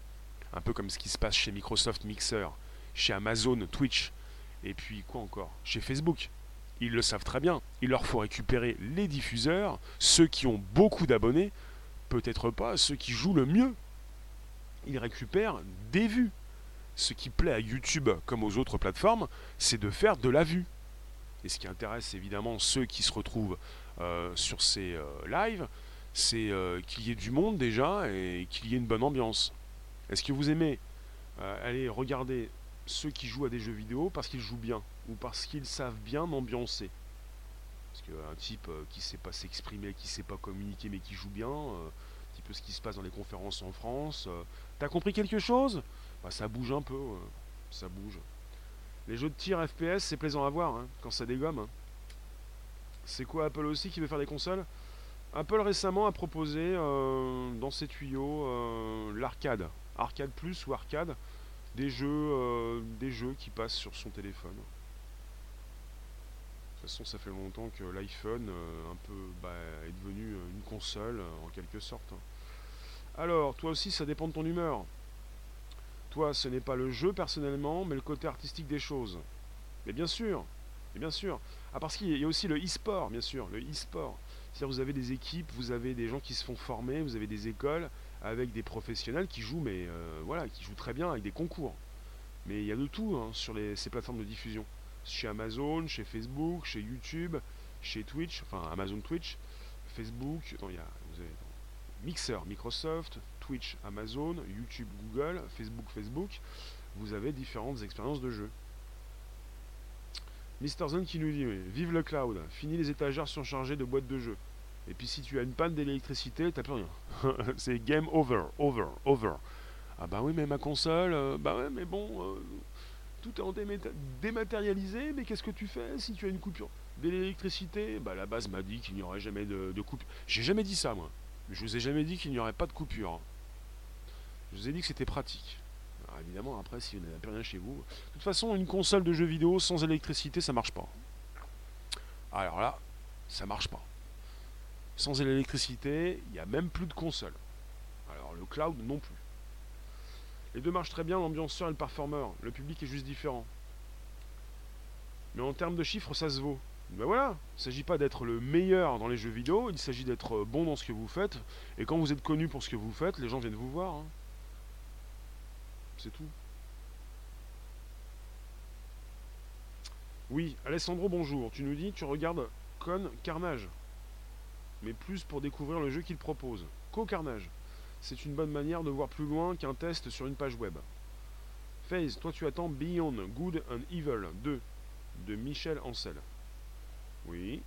A: un peu comme ce qui se passe chez Microsoft Mixer, chez Amazon Twitch, et puis quoi encore? Chez Facebook. Ils le savent très bien. Il leur faut récupérer les diffuseurs, ceux qui ont beaucoup d'abonnés, peut-être pas ceux qui jouent le mieux. Ils récupèrent des vues ce qui plaît à YouTube comme aux autres plateformes, c'est de faire de la vue. Et ce qui intéresse évidemment ceux qui se retrouvent euh, sur ces euh, lives, c'est euh, qu'il y ait du monde déjà et qu'il y ait une bonne ambiance. Est-ce que vous aimez aller regarder ceux qui jouent à des jeux vidéo parce qu'ils jouent bien ou parce qu'ils savent bien m'ambiancer Parce qu'un type qui ne sait pas s'exprimer, qui ne sait pas communiquer mais qui joue bien, un petit peu ce qui se passe dans les conférences en France, t'as compris quelque chose? Bah, ça bouge un peu, ça bouge. Les jeux de tir FPS, c'est plaisant à voir hein, quand ça dégomme. C'est quoi Apple aussi qui veut faire des consoles? Apple récemment a proposé euh, dans ses tuyaux euh, l'arcade, arcade plus ou arcade, des jeux, euh, des jeux qui passent sur son téléphone. De toute façon, ça fait longtemps que l'iPhone un peu bah, est devenu une console en quelque sorte. Hein. Alors, toi aussi, ça dépend de ton humeur. Toi, ce n'est pas le jeu personnellement, mais le côté artistique des choses. Mais bien sûr, et bien sûr. Ah, parce qu'il y a aussi le e-sport, bien sûr, le e-sport. C'est-à-dire vous avez des équipes, vous avez des gens qui se font former, vous avez des écoles avec des professionnels qui jouent, mais euh, voilà, qui jouent très bien avec des concours. Mais il y a de tout hein, sur ces plateformes de diffusion. Chez Amazon, chez Facebook, chez YouTube, chez Twitch, enfin Amazon Twitch, Facebook, il y a, vous avez Mixer, Microsoft, Twitch, Amazon, YouTube, Google, Facebook, Facebook, vous avez différentes expériences de jeu. Mister Zone qui nous dit Vive le cloud, fini les étagères surchargées de boîtes de jeux. Et puis si tu as une panne d'électricité, t'as plus rien. c'est game over, over, over. Ah bah oui, mais ma console, euh, bah ouais, mais bon, euh, tout est en dématérialisé, mais qu'est-ce que tu fais si tu as une coupure d'électricité Bah la base m'a dit qu'il n'y aurait jamais de coupure. J'ai jamais dit ça, moi. Je vous ai jamais dit qu'il n'y aurait pas de coupure. Je vous ai dit que c'était pratique. Alors évidemment, après, si vous n'avez plus rien chez vous. De toute façon, une console de jeux vidéo sans électricité, ça marche pas. Alors là, ça marche pas. Sans l'électricité, il n'y a même plus de console. Alors le cloud non plus. Les deux marchent très bien, l'ambianceur et le performer. Le public est juste différent. Mais en termes de chiffres, ça se vaut. Ben voilà, il ne s'agit pas d'être le meilleur dans les jeux vidéo, il s'agit d'être bon dans ce que vous faites. Et quand vous êtes connu pour ce que vous faites, les gens viennent vous voir. Hein. C'est tout. Oui, Alessandro, bonjour. Tu nous dis, tu regardes Con Carnage. Mais plus pour découvrir le jeu qu'il propose. Co-Carnage. C'est une bonne manière de voir plus loin qu'un test sur une page web. FaZe, toi tu attends Beyond Good and Evil 2 de Michel Ancel. Oui.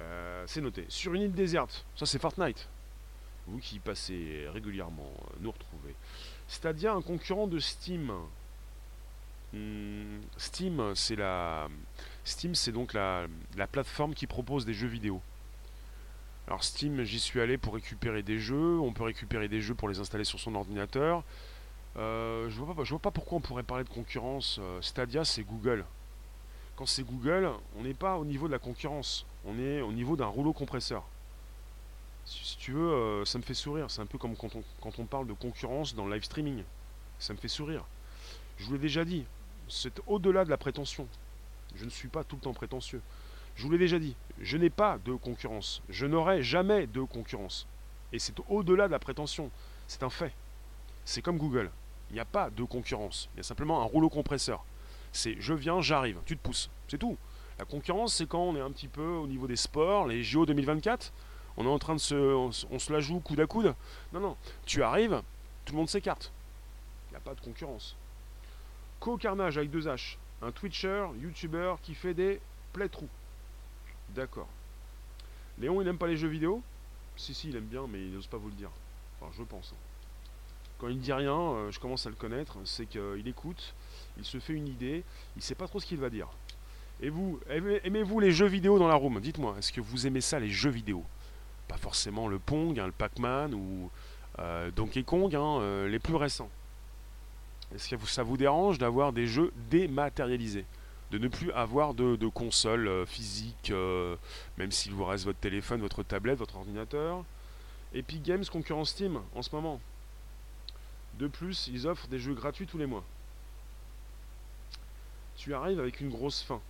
A: Euh, c'est noté. Sur une île déserte. Ça c'est Fortnite. Vous qui passez régulièrement euh, nous retrouver. Stadia, un concurrent de Steam. Hmm, Steam, c'est la Steam, c'est donc la, plateforme qui propose des jeux vidéo. Alors Steam, j'y suis allé pour récupérer des jeux. On peut récupérer des jeux pour les installer sur son ordinateur. Euh, je vois pas, je vois pas pourquoi on pourrait parler de concurrence. Euh, Stadia, c'est Google. Quand c'est Google, on n'est pas au niveau de la concurrence. On est au niveau d'un rouleau compresseur si tu veux, euh, ça me fait sourire. C'est un peu comme quand on, quand on parle de concurrence dans le live streaming. Ça me fait sourire. Je vous l'ai déjà dit, c'est au-delà de la prétention. Je ne suis pas tout le temps prétentieux. Je vous l'ai déjà dit, je n'ai pas de concurrence. Je n'aurai jamais de concurrence. Et c'est au-delà de la prétention. C'est un fait. C'est comme Google. Il n'y a pas de concurrence. Il y a simplement un rouleau compresseur. C'est je viens, j'arrive, tu te pousses. C'est tout. La concurrence, c'est quand on est un petit peu au niveau des sports, les JO 2024. On est en train de se. On, se la joue coude à coude. Non, non. Tu arrives, tout le monde s'écarte. Il n'y a pas de concurrence. Co-carnage avec deux H. Un Twitcher, YouTuber qui fait des play-trous. D'accord. Léon, il n'aime pas les jeux vidéo? Si, si, il aime bien, mais il n'ose pas vous le dire. Enfin, je pense. Hein. Quand il ne dit rien, euh, je commence à le connaître. C'est qu'il écoute, il se fait une idée, il ne sait pas trop ce qu'il va dire. Et vous, aimez-vous les jeux vidéo dans la room? Dites-moi, est-ce que vous aimez ça, les jeux vidéo? Pas forcément le Pong, hein, le Pac-Man ou euh, Donkey Kong, hein, euh, les plus récents. Est-ce que ça vous dérange d'avoir des jeux dématérialisés de ne plus avoir de, console euh, physique, même s'il vous reste votre téléphone, votre tablette, votre ordinateur? Epic Games concurrence Steam en ce moment. De plus, ils offrent des jeux gratuits tous les mois. Tu arrives avec une grosse fin,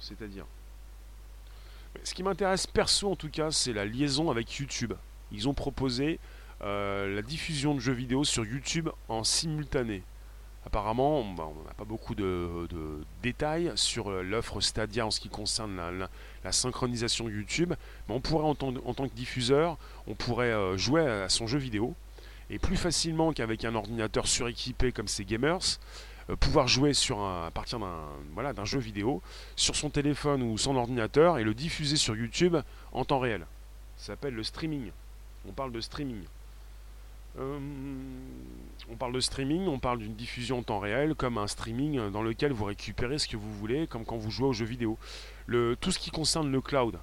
A: c'est-à-dire. Ce qui m'intéresse perso en tout cas, c'est la liaison avec YouTube. Ils ont proposé euh, la diffusion de jeux vidéo sur YouTube en simultané. Apparemment, on n'a pas beaucoup de, détails sur euh, l'offre Stadia en ce qui concerne la, synchronisation YouTube, mais on pourrait en tant, que diffuseur, on pourrait euh, jouer à son jeu vidéo, et plus facilement qu'avec un ordinateur suréquipé comme ces gamers, pouvoir jouer sur à partir d'un voilà, jeu vidéo sur son téléphone ou son ordinateur et le diffuser sur YouTube en temps réel. Ça s'appelle le streaming. On parle de streaming. Euh, on parle de streaming, on parle d'une diffusion en temps réel, comme un streaming dans lequel vous récupérez ce que vous voulez, comme quand vous jouez aux jeux vidéo. Tout ce qui concerne le cloud,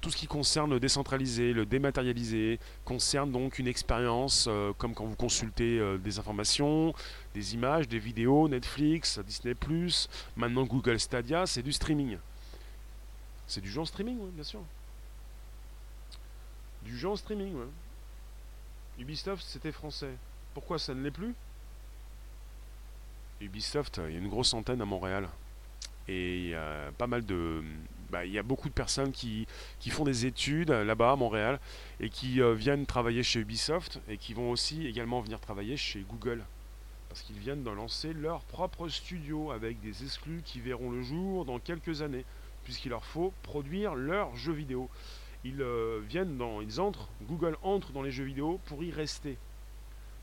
A: tout ce qui concerne le décentralisé, le dématérialisé, concerne donc une expérience euh, comme quand vous consultez euh, des informations, des images, des vidéos, Netflix, Disney ⁇ maintenant Google Stadia, c'est du streaming. C'est du jeu en streaming, bien sûr. Du jeu en streaming, ouais. Ubisoft, c'était français. Pourquoi ça ne l'est plus? Ubisoft, il y a une grosse antenne à Montréal. Et il y a pas mal de. Bah, il y a beaucoup de personnes qui, qui font des études là-bas à Montréal et qui euh, viennent travailler chez Ubisoft et qui vont aussi également venir travailler chez Google. Parce qu'ils viennent de lancer leur propre studio avec des exclus qui verront le jour dans quelques années, puisqu'il leur faut produire leurs jeux vidéo ils euh, viennent dans, ils entrent, Google entre dans les jeux vidéo pour y rester.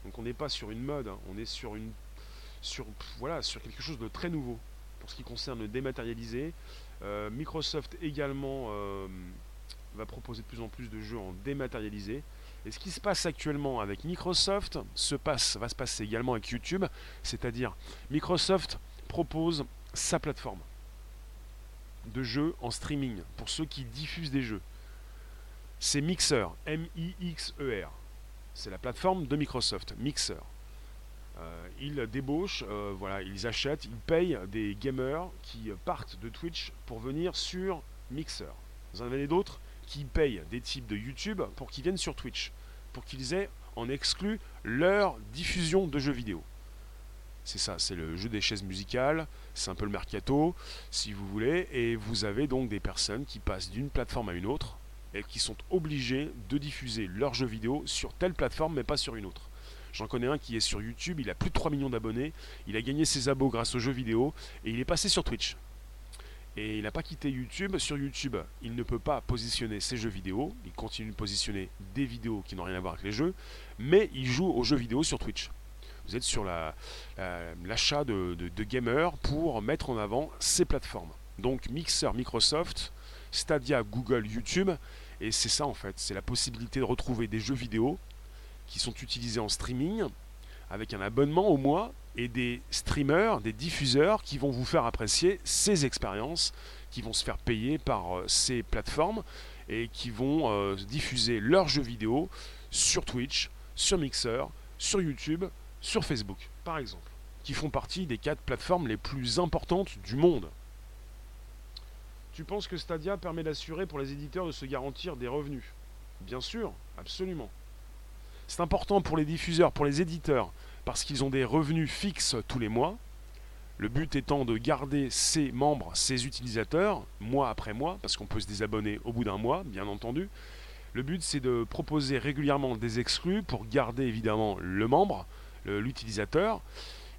A: Donc on n'est pas sur une mode, hein. on est sur une, sur voilà, sur quelque chose de très nouveau pour ce qui concerne le dématérialisé. Euh, Microsoft également euh, va proposer de plus en plus de jeux en dématérialisé. Et ce qui se passe actuellement avec Microsoft se passe, va se passer également avec YouTube, c'est-à-dire Microsoft propose sa plateforme de jeux en streaming pour ceux qui diffusent des jeux c'est Mixer, M-I-X-E-R. C'est la plateforme de Microsoft, Mixer. Euh, ils débauchent, euh, voilà, ils achètent, ils payent des gamers qui partent de Twitch pour venir sur Mixer. Vous en avez d'autres qui payent des types de YouTube pour qu'ils viennent sur Twitch, pour qu'ils aient en exclu leur diffusion de jeux vidéo. C'est ça, c'est le jeu des chaises musicales, c'est un peu le mercato, si vous voulez, et vous avez donc des personnes qui passent d'une plateforme à une autre et qui sont obligés de diffuser leurs jeux vidéo sur telle plateforme mais pas sur une autre. J'en connais un qui est sur YouTube, il a plus de 3 millions d'abonnés, il a gagné ses abos grâce aux jeux vidéo et il est passé sur Twitch. Et il n'a pas quitté YouTube. Sur YouTube, il ne peut pas positionner ses jeux vidéo. Il continue de positionner des vidéos qui n'ont rien à voir avec les jeux. Mais il joue aux jeux vidéo sur Twitch. Vous êtes sur l'achat de, de gamers pour mettre en avant ces plateformes. Donc Mixer Microsoft, Stadia Google YouTube et c'est ça en fait, c'est la possibilité de retrouver des jeux vidéo qui sont utilisés en streaming avec un abonnement au mois et des streamers, des diffuseurs qui vont vous faire apprécier ces expériences, qui vont se faire payer par euh, ces plateformes et qui vont euh, diffuser leurs jeux vidéo sur Twitch, sur Mixer, sur YouTube, sur Facebook par exemple, qui font partie des quatre plateformes les plus importantes du monde. Tu penses que Stadia permet d'assurer pour les éditeurs de se garantir des revenus? Bien sûr, absolument. C'est important pour les diffuseurs, pour les éditeurs, parce qu'ils ont des revenus fixes tous les mois. Le but étant de garder ses membres, ses utilisateurs, mois après mois, parce qu'on peut se désabonner au bout d'un mois, bien entendu. Le but c'est de proposer régulièrement des exclus pour garder évidemment le membre, l'utilisateur.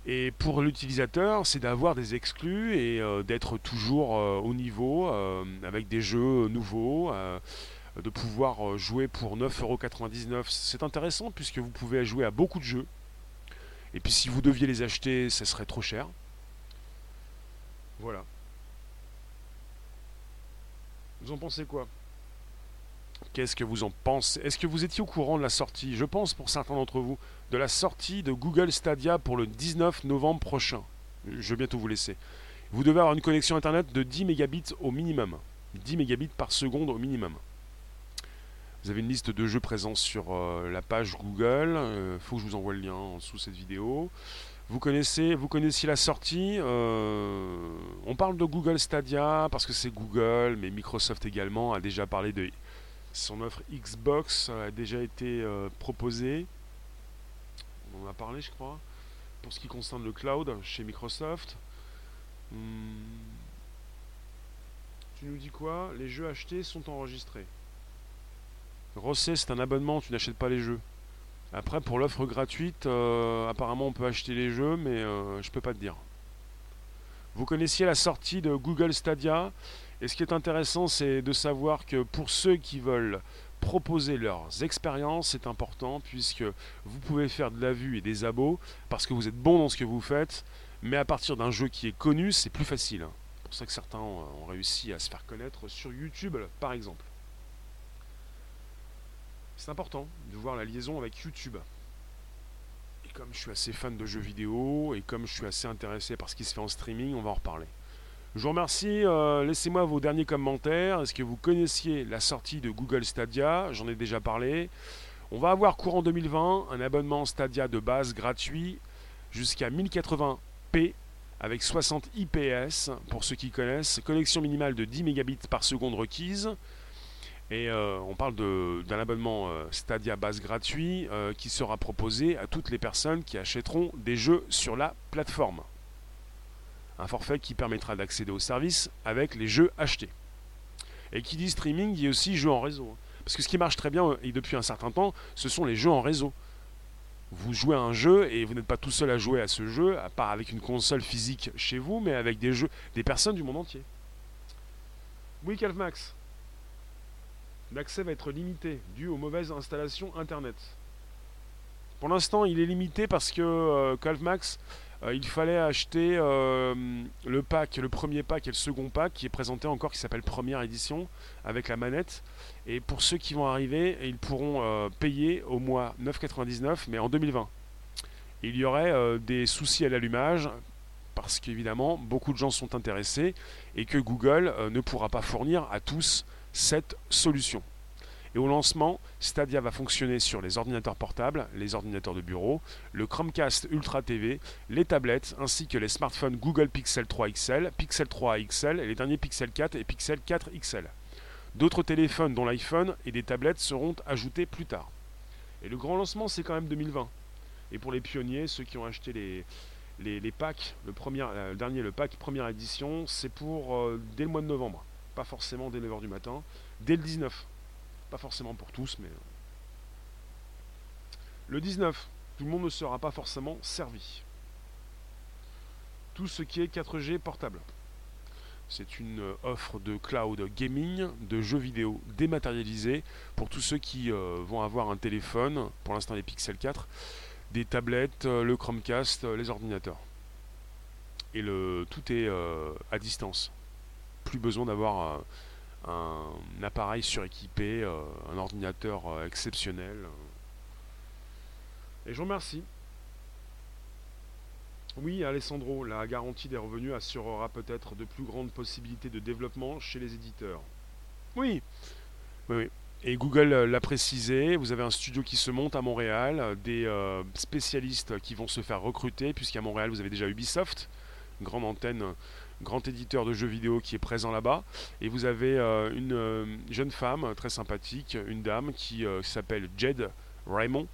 A: Et pour l'utilisateur, c'est d'avoir des exclus et euh, d'être toujours euh, au niveau euh, avec des jeux nouveaux, de pouvoir jouer pour 9,99€. C'est intéressant puisque vous pouvez jouer à beaucoup de jeux. Et puis si vous deviez les acheter, ça serait trop cher. Voilà. Vous en pensez quoi? Qu'est-ce que vous en pensez? Est-ce que vous étiez au courant de la sortie? Je pense pour certains d'entre vous, de la sortie de Google Stadia pour le 19 novembre prochain. Je vais bientôt vous laisser. Vous devez avoir une connexion internet de 10 mégabits au minimum. 10 mégabits par seconde au minimum. Vous avez une liste de jeux présents sur euh, la page Google. Il euh, faut que je vous envoie le lien en dessous de cette vidéo. Vous connaissez, vous connaissiez la sortie. Euh, on parle de Google Stadia parce que c'est Google, mais Microsoft également a déjà parlé de son offre Xbox a déjà été proposée. On en a parlé, je crois. Pour ce qui concerne le cloud chez Microsoft. Hmm. Tu nous dis quoi? Les jeux achetés sont enregistrés. Rosset, c'est un abonnement, tu n'achètes pas les jeux. Après, pour l'offre gratuite, euh, apparemment on peut acheter les jeux, mais euh, je peux pas te dire. Vous connaissiez la sortie de Google Stadia et ce qui est intéressant, c'est de savoir que pour ceux qui veulent proposer leurs expériences, c'est important puisque vous pouvez faire de la vue et des abos parce que vous êtes bon dans ce que vous faites, mais à partir d'un jeu qui est connu, c'est plus facile. C'est pour ça que certains ont réussi à se faire connaître sur YouTube, par exemple. C'est important de voir la liaison avec YouTube. Et comme je suis assez fan de jeux vidéo et comme je suis assez intéressé par ce qui se fait en streaming, on va en reparler. Je vous remercie. Euh, laissez-moi vos derniers commentaires. Est-ce que vous connaissiez la sortie de Google Stadia? J'en ai déjà parlé. On va avoir courant 2020 un abonnement Stadia de base gratuit jusqu'à 1080p avec 60 IPS pour ceux qui connaissent. Connexion minimale de 10 mégabits par seconde requise. Et euh, on parle d'un abonnement euh, Stadia base gratuit qui sera proposé à toutes les personnes qui achèteront des jeux sur la plateforme un forfait qui permettra d'accéder au service avec les jeux achetés. Et qui dit streaming dit aussi jeux en réseau. Parce que ce qui marche très bien et depuis un certain temps, ce sont les jeux en réseau. Vous jouez à un jeu et vous n'êtes pas tout seul à jouer à ce jeu, à part avec une console physique chez vous, mais avec des jeux, des personnes du monde entier. Oui, Calvmax. L'accès va être limité dû aux mauvaises installations internet. Pour l'instant, il est limité parce que euh, euh, il fallait acheter euh, le le premier pack et le second pack qui est présenté encore, qui s'appelle Première Édition, avec la manette. Et pour ceux qui vont arriver, ils pourront euh, payer au mois 9,99, mais en 2020. il y aurait des soucis à l'allumage, parce qu'évidemment, beaucoup de gens sont intéressés, et que Google ne pourra pas fournir à tous cette solution. Et au lancement, Stadia va fonctionner sur les ordinateurs portables, les ordinateurs de bureau, le Chromecast Ultra TV, les tablettes ainsi que les smartphones Google Pixel 3 XL, Pixel 3 XL et les derniers Pixel 4 et Pixel 4 XL. D'autres téléphones dont l'iPhone et des tablettes seront ajoutés plus tard. Et le grand lancement c'est quand même 2020. Et pour les pionniers, ceux qui ont acheté les, packs, euh, le dernier, le pack première édition, c'est pour euh, dès le mois de novembre. Pas forcément dès 9h du matin, dès le 19. Pas forcément pour tous, mais... Euh. Le 19, tout le monde ne sera pas forcément servi. Tout ce qui est 4G portable. C'est une euh, offre de cloud gaming, de jeux vidéo dématérialisés pour tous ceux qui euh, vont avoir un téléphone, pour l'instant les Pixel 4, des tablettes, le Chromecast, les ordinateurs. Et le, tout est à distance. Plus besoin d'avoir un appareil suréquipé, euh, un ordinateur euh, exceptionnel. Et je vous remercie. Oui, Alessandro, la garantie des revenus assurera peut-être de plus grandes possibilités de développement chez les éditeurs. Oui, oui, Et Google euh, l'a précisé, vous avez un studio qui se monte à Montréal, des spécialistes qui vont se faire recruter, puisqu'à Montréal vous avez déjà Ubisoft, grande antenne grand éditeur de jeux vidéo qui est présent là-bas. Et vous avez euh, une euh, jeune femme très sympathique, une dame qui euh, s'appelle Jed Raymond,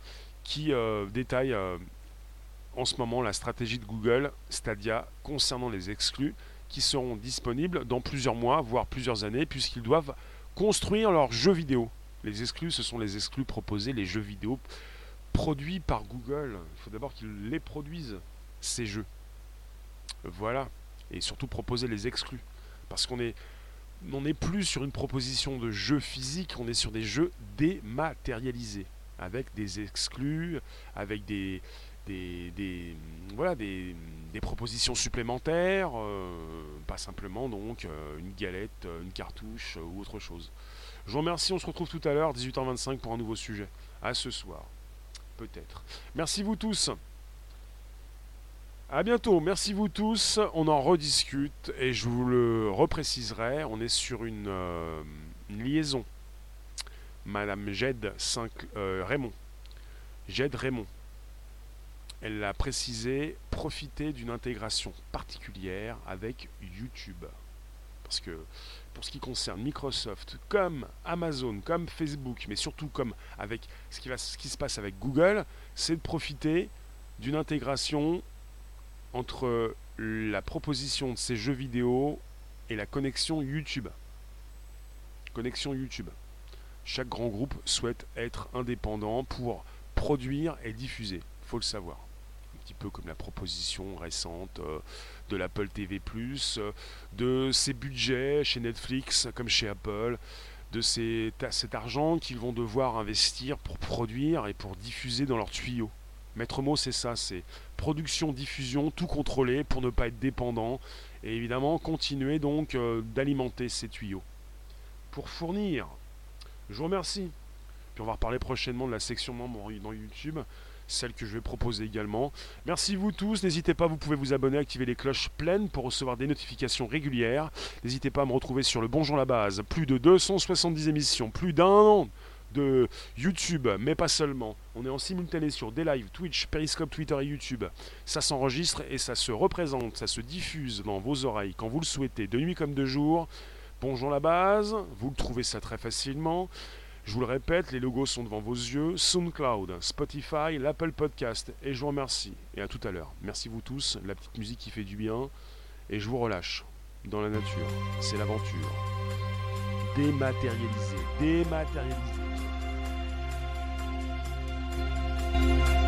A: qui détaille en ce moment la stratégie de Google Stadia concernant les exclus qui seront disponibles dans plusieurs mois, voire plusieurs années, puisqu'ils doivent construire leurs jeux vidéo. Les exclus, ce sont les exclus proposés, les jeux vidéo produits par Google. Il faut d'abord qu'ils les produisent, ces jeux. Voilà. Et surtout proposer les exclus. Parce qu'on est on n'est plus sur une proposition de jeu physique, on est sur des jeux dématérialisés, avec des exclus, avec des, des, voilà, des, propositions supplémentaires, euh, pas simplement donc euh, une galette, euh, une cartouche ou autre chose. Je vous remercie, on se retrouve tout à l'heure, 18h25 pour un nouveau sujet. À ce soir, peut-être. Merci vous tous. À bientôt, merci vous tous. On en rediscute et je vous le repréciserai. On est sur une, euh, liaison. Madame Jed 5, euh, Raymond. Jed Raymond. Elle a précisé profiter d'une intégration particulière avec YouTube. Parce que pour ce qui concerne Microsoft, comme Amazon, comme Facebook, mais surtout comme avec ce qui, va, ce qui se passe avec Google, c'est de profiter d'une intégration entre la proposition de ces jeux vidéo et la connexion YouTube. Connexion YouTube. Chaque grand groupe souhaite être indépendant pour produire et diffuser. Il faut le savoir. Un petit peu comme la proposition récente euh, de l'Apple TV, euh, de ses budgets chez Netflix comme chez Apple, de cet argent qu'ils vont devoir investir pour produire et pour diffuser dans leurs tuyaux. Maître mot, c'est ça, c'est production, diffusion, tout contrôler pour ne pas être dépendant et évidemment continuer donc euh, d'alimenter ces tuyaux. Pour fournir, je vous remercie. Puis on va reparler prochainement de la section membre dans YouTube, celle que je vais proposer également. Merci vous tous, n'hésitez pas, vous pouvez vous abonner, activer les cloches pleines pour recevoir des notifications régulières. N'hésitez pas à me retrouver sur le Bonjour la base, plus de 270 émissions, plus d'un an de YouTube, mais pas seulement. On est en simultané sur des lives, Twitch, Periscope, Twitter et YouTube. Ça s'enregistre et ça se représente, ça se diffuse dans vos oreilles quand vous le souhaitez, de nuit comme de jour. Bonjour la base, vous le trouvez ça très facilement. Je vous le répète, les logos sont devant vos yeux. SoundCloud, Spotify, l'Apple Podcast. Et je vous remercie. Et à tout à l'heure. Merci vous tous. La petite musique qui fait du bien. Et je vous relâche dans la nature. C'est l'aventure. Dématérialisé. Dématérialisé. Bye.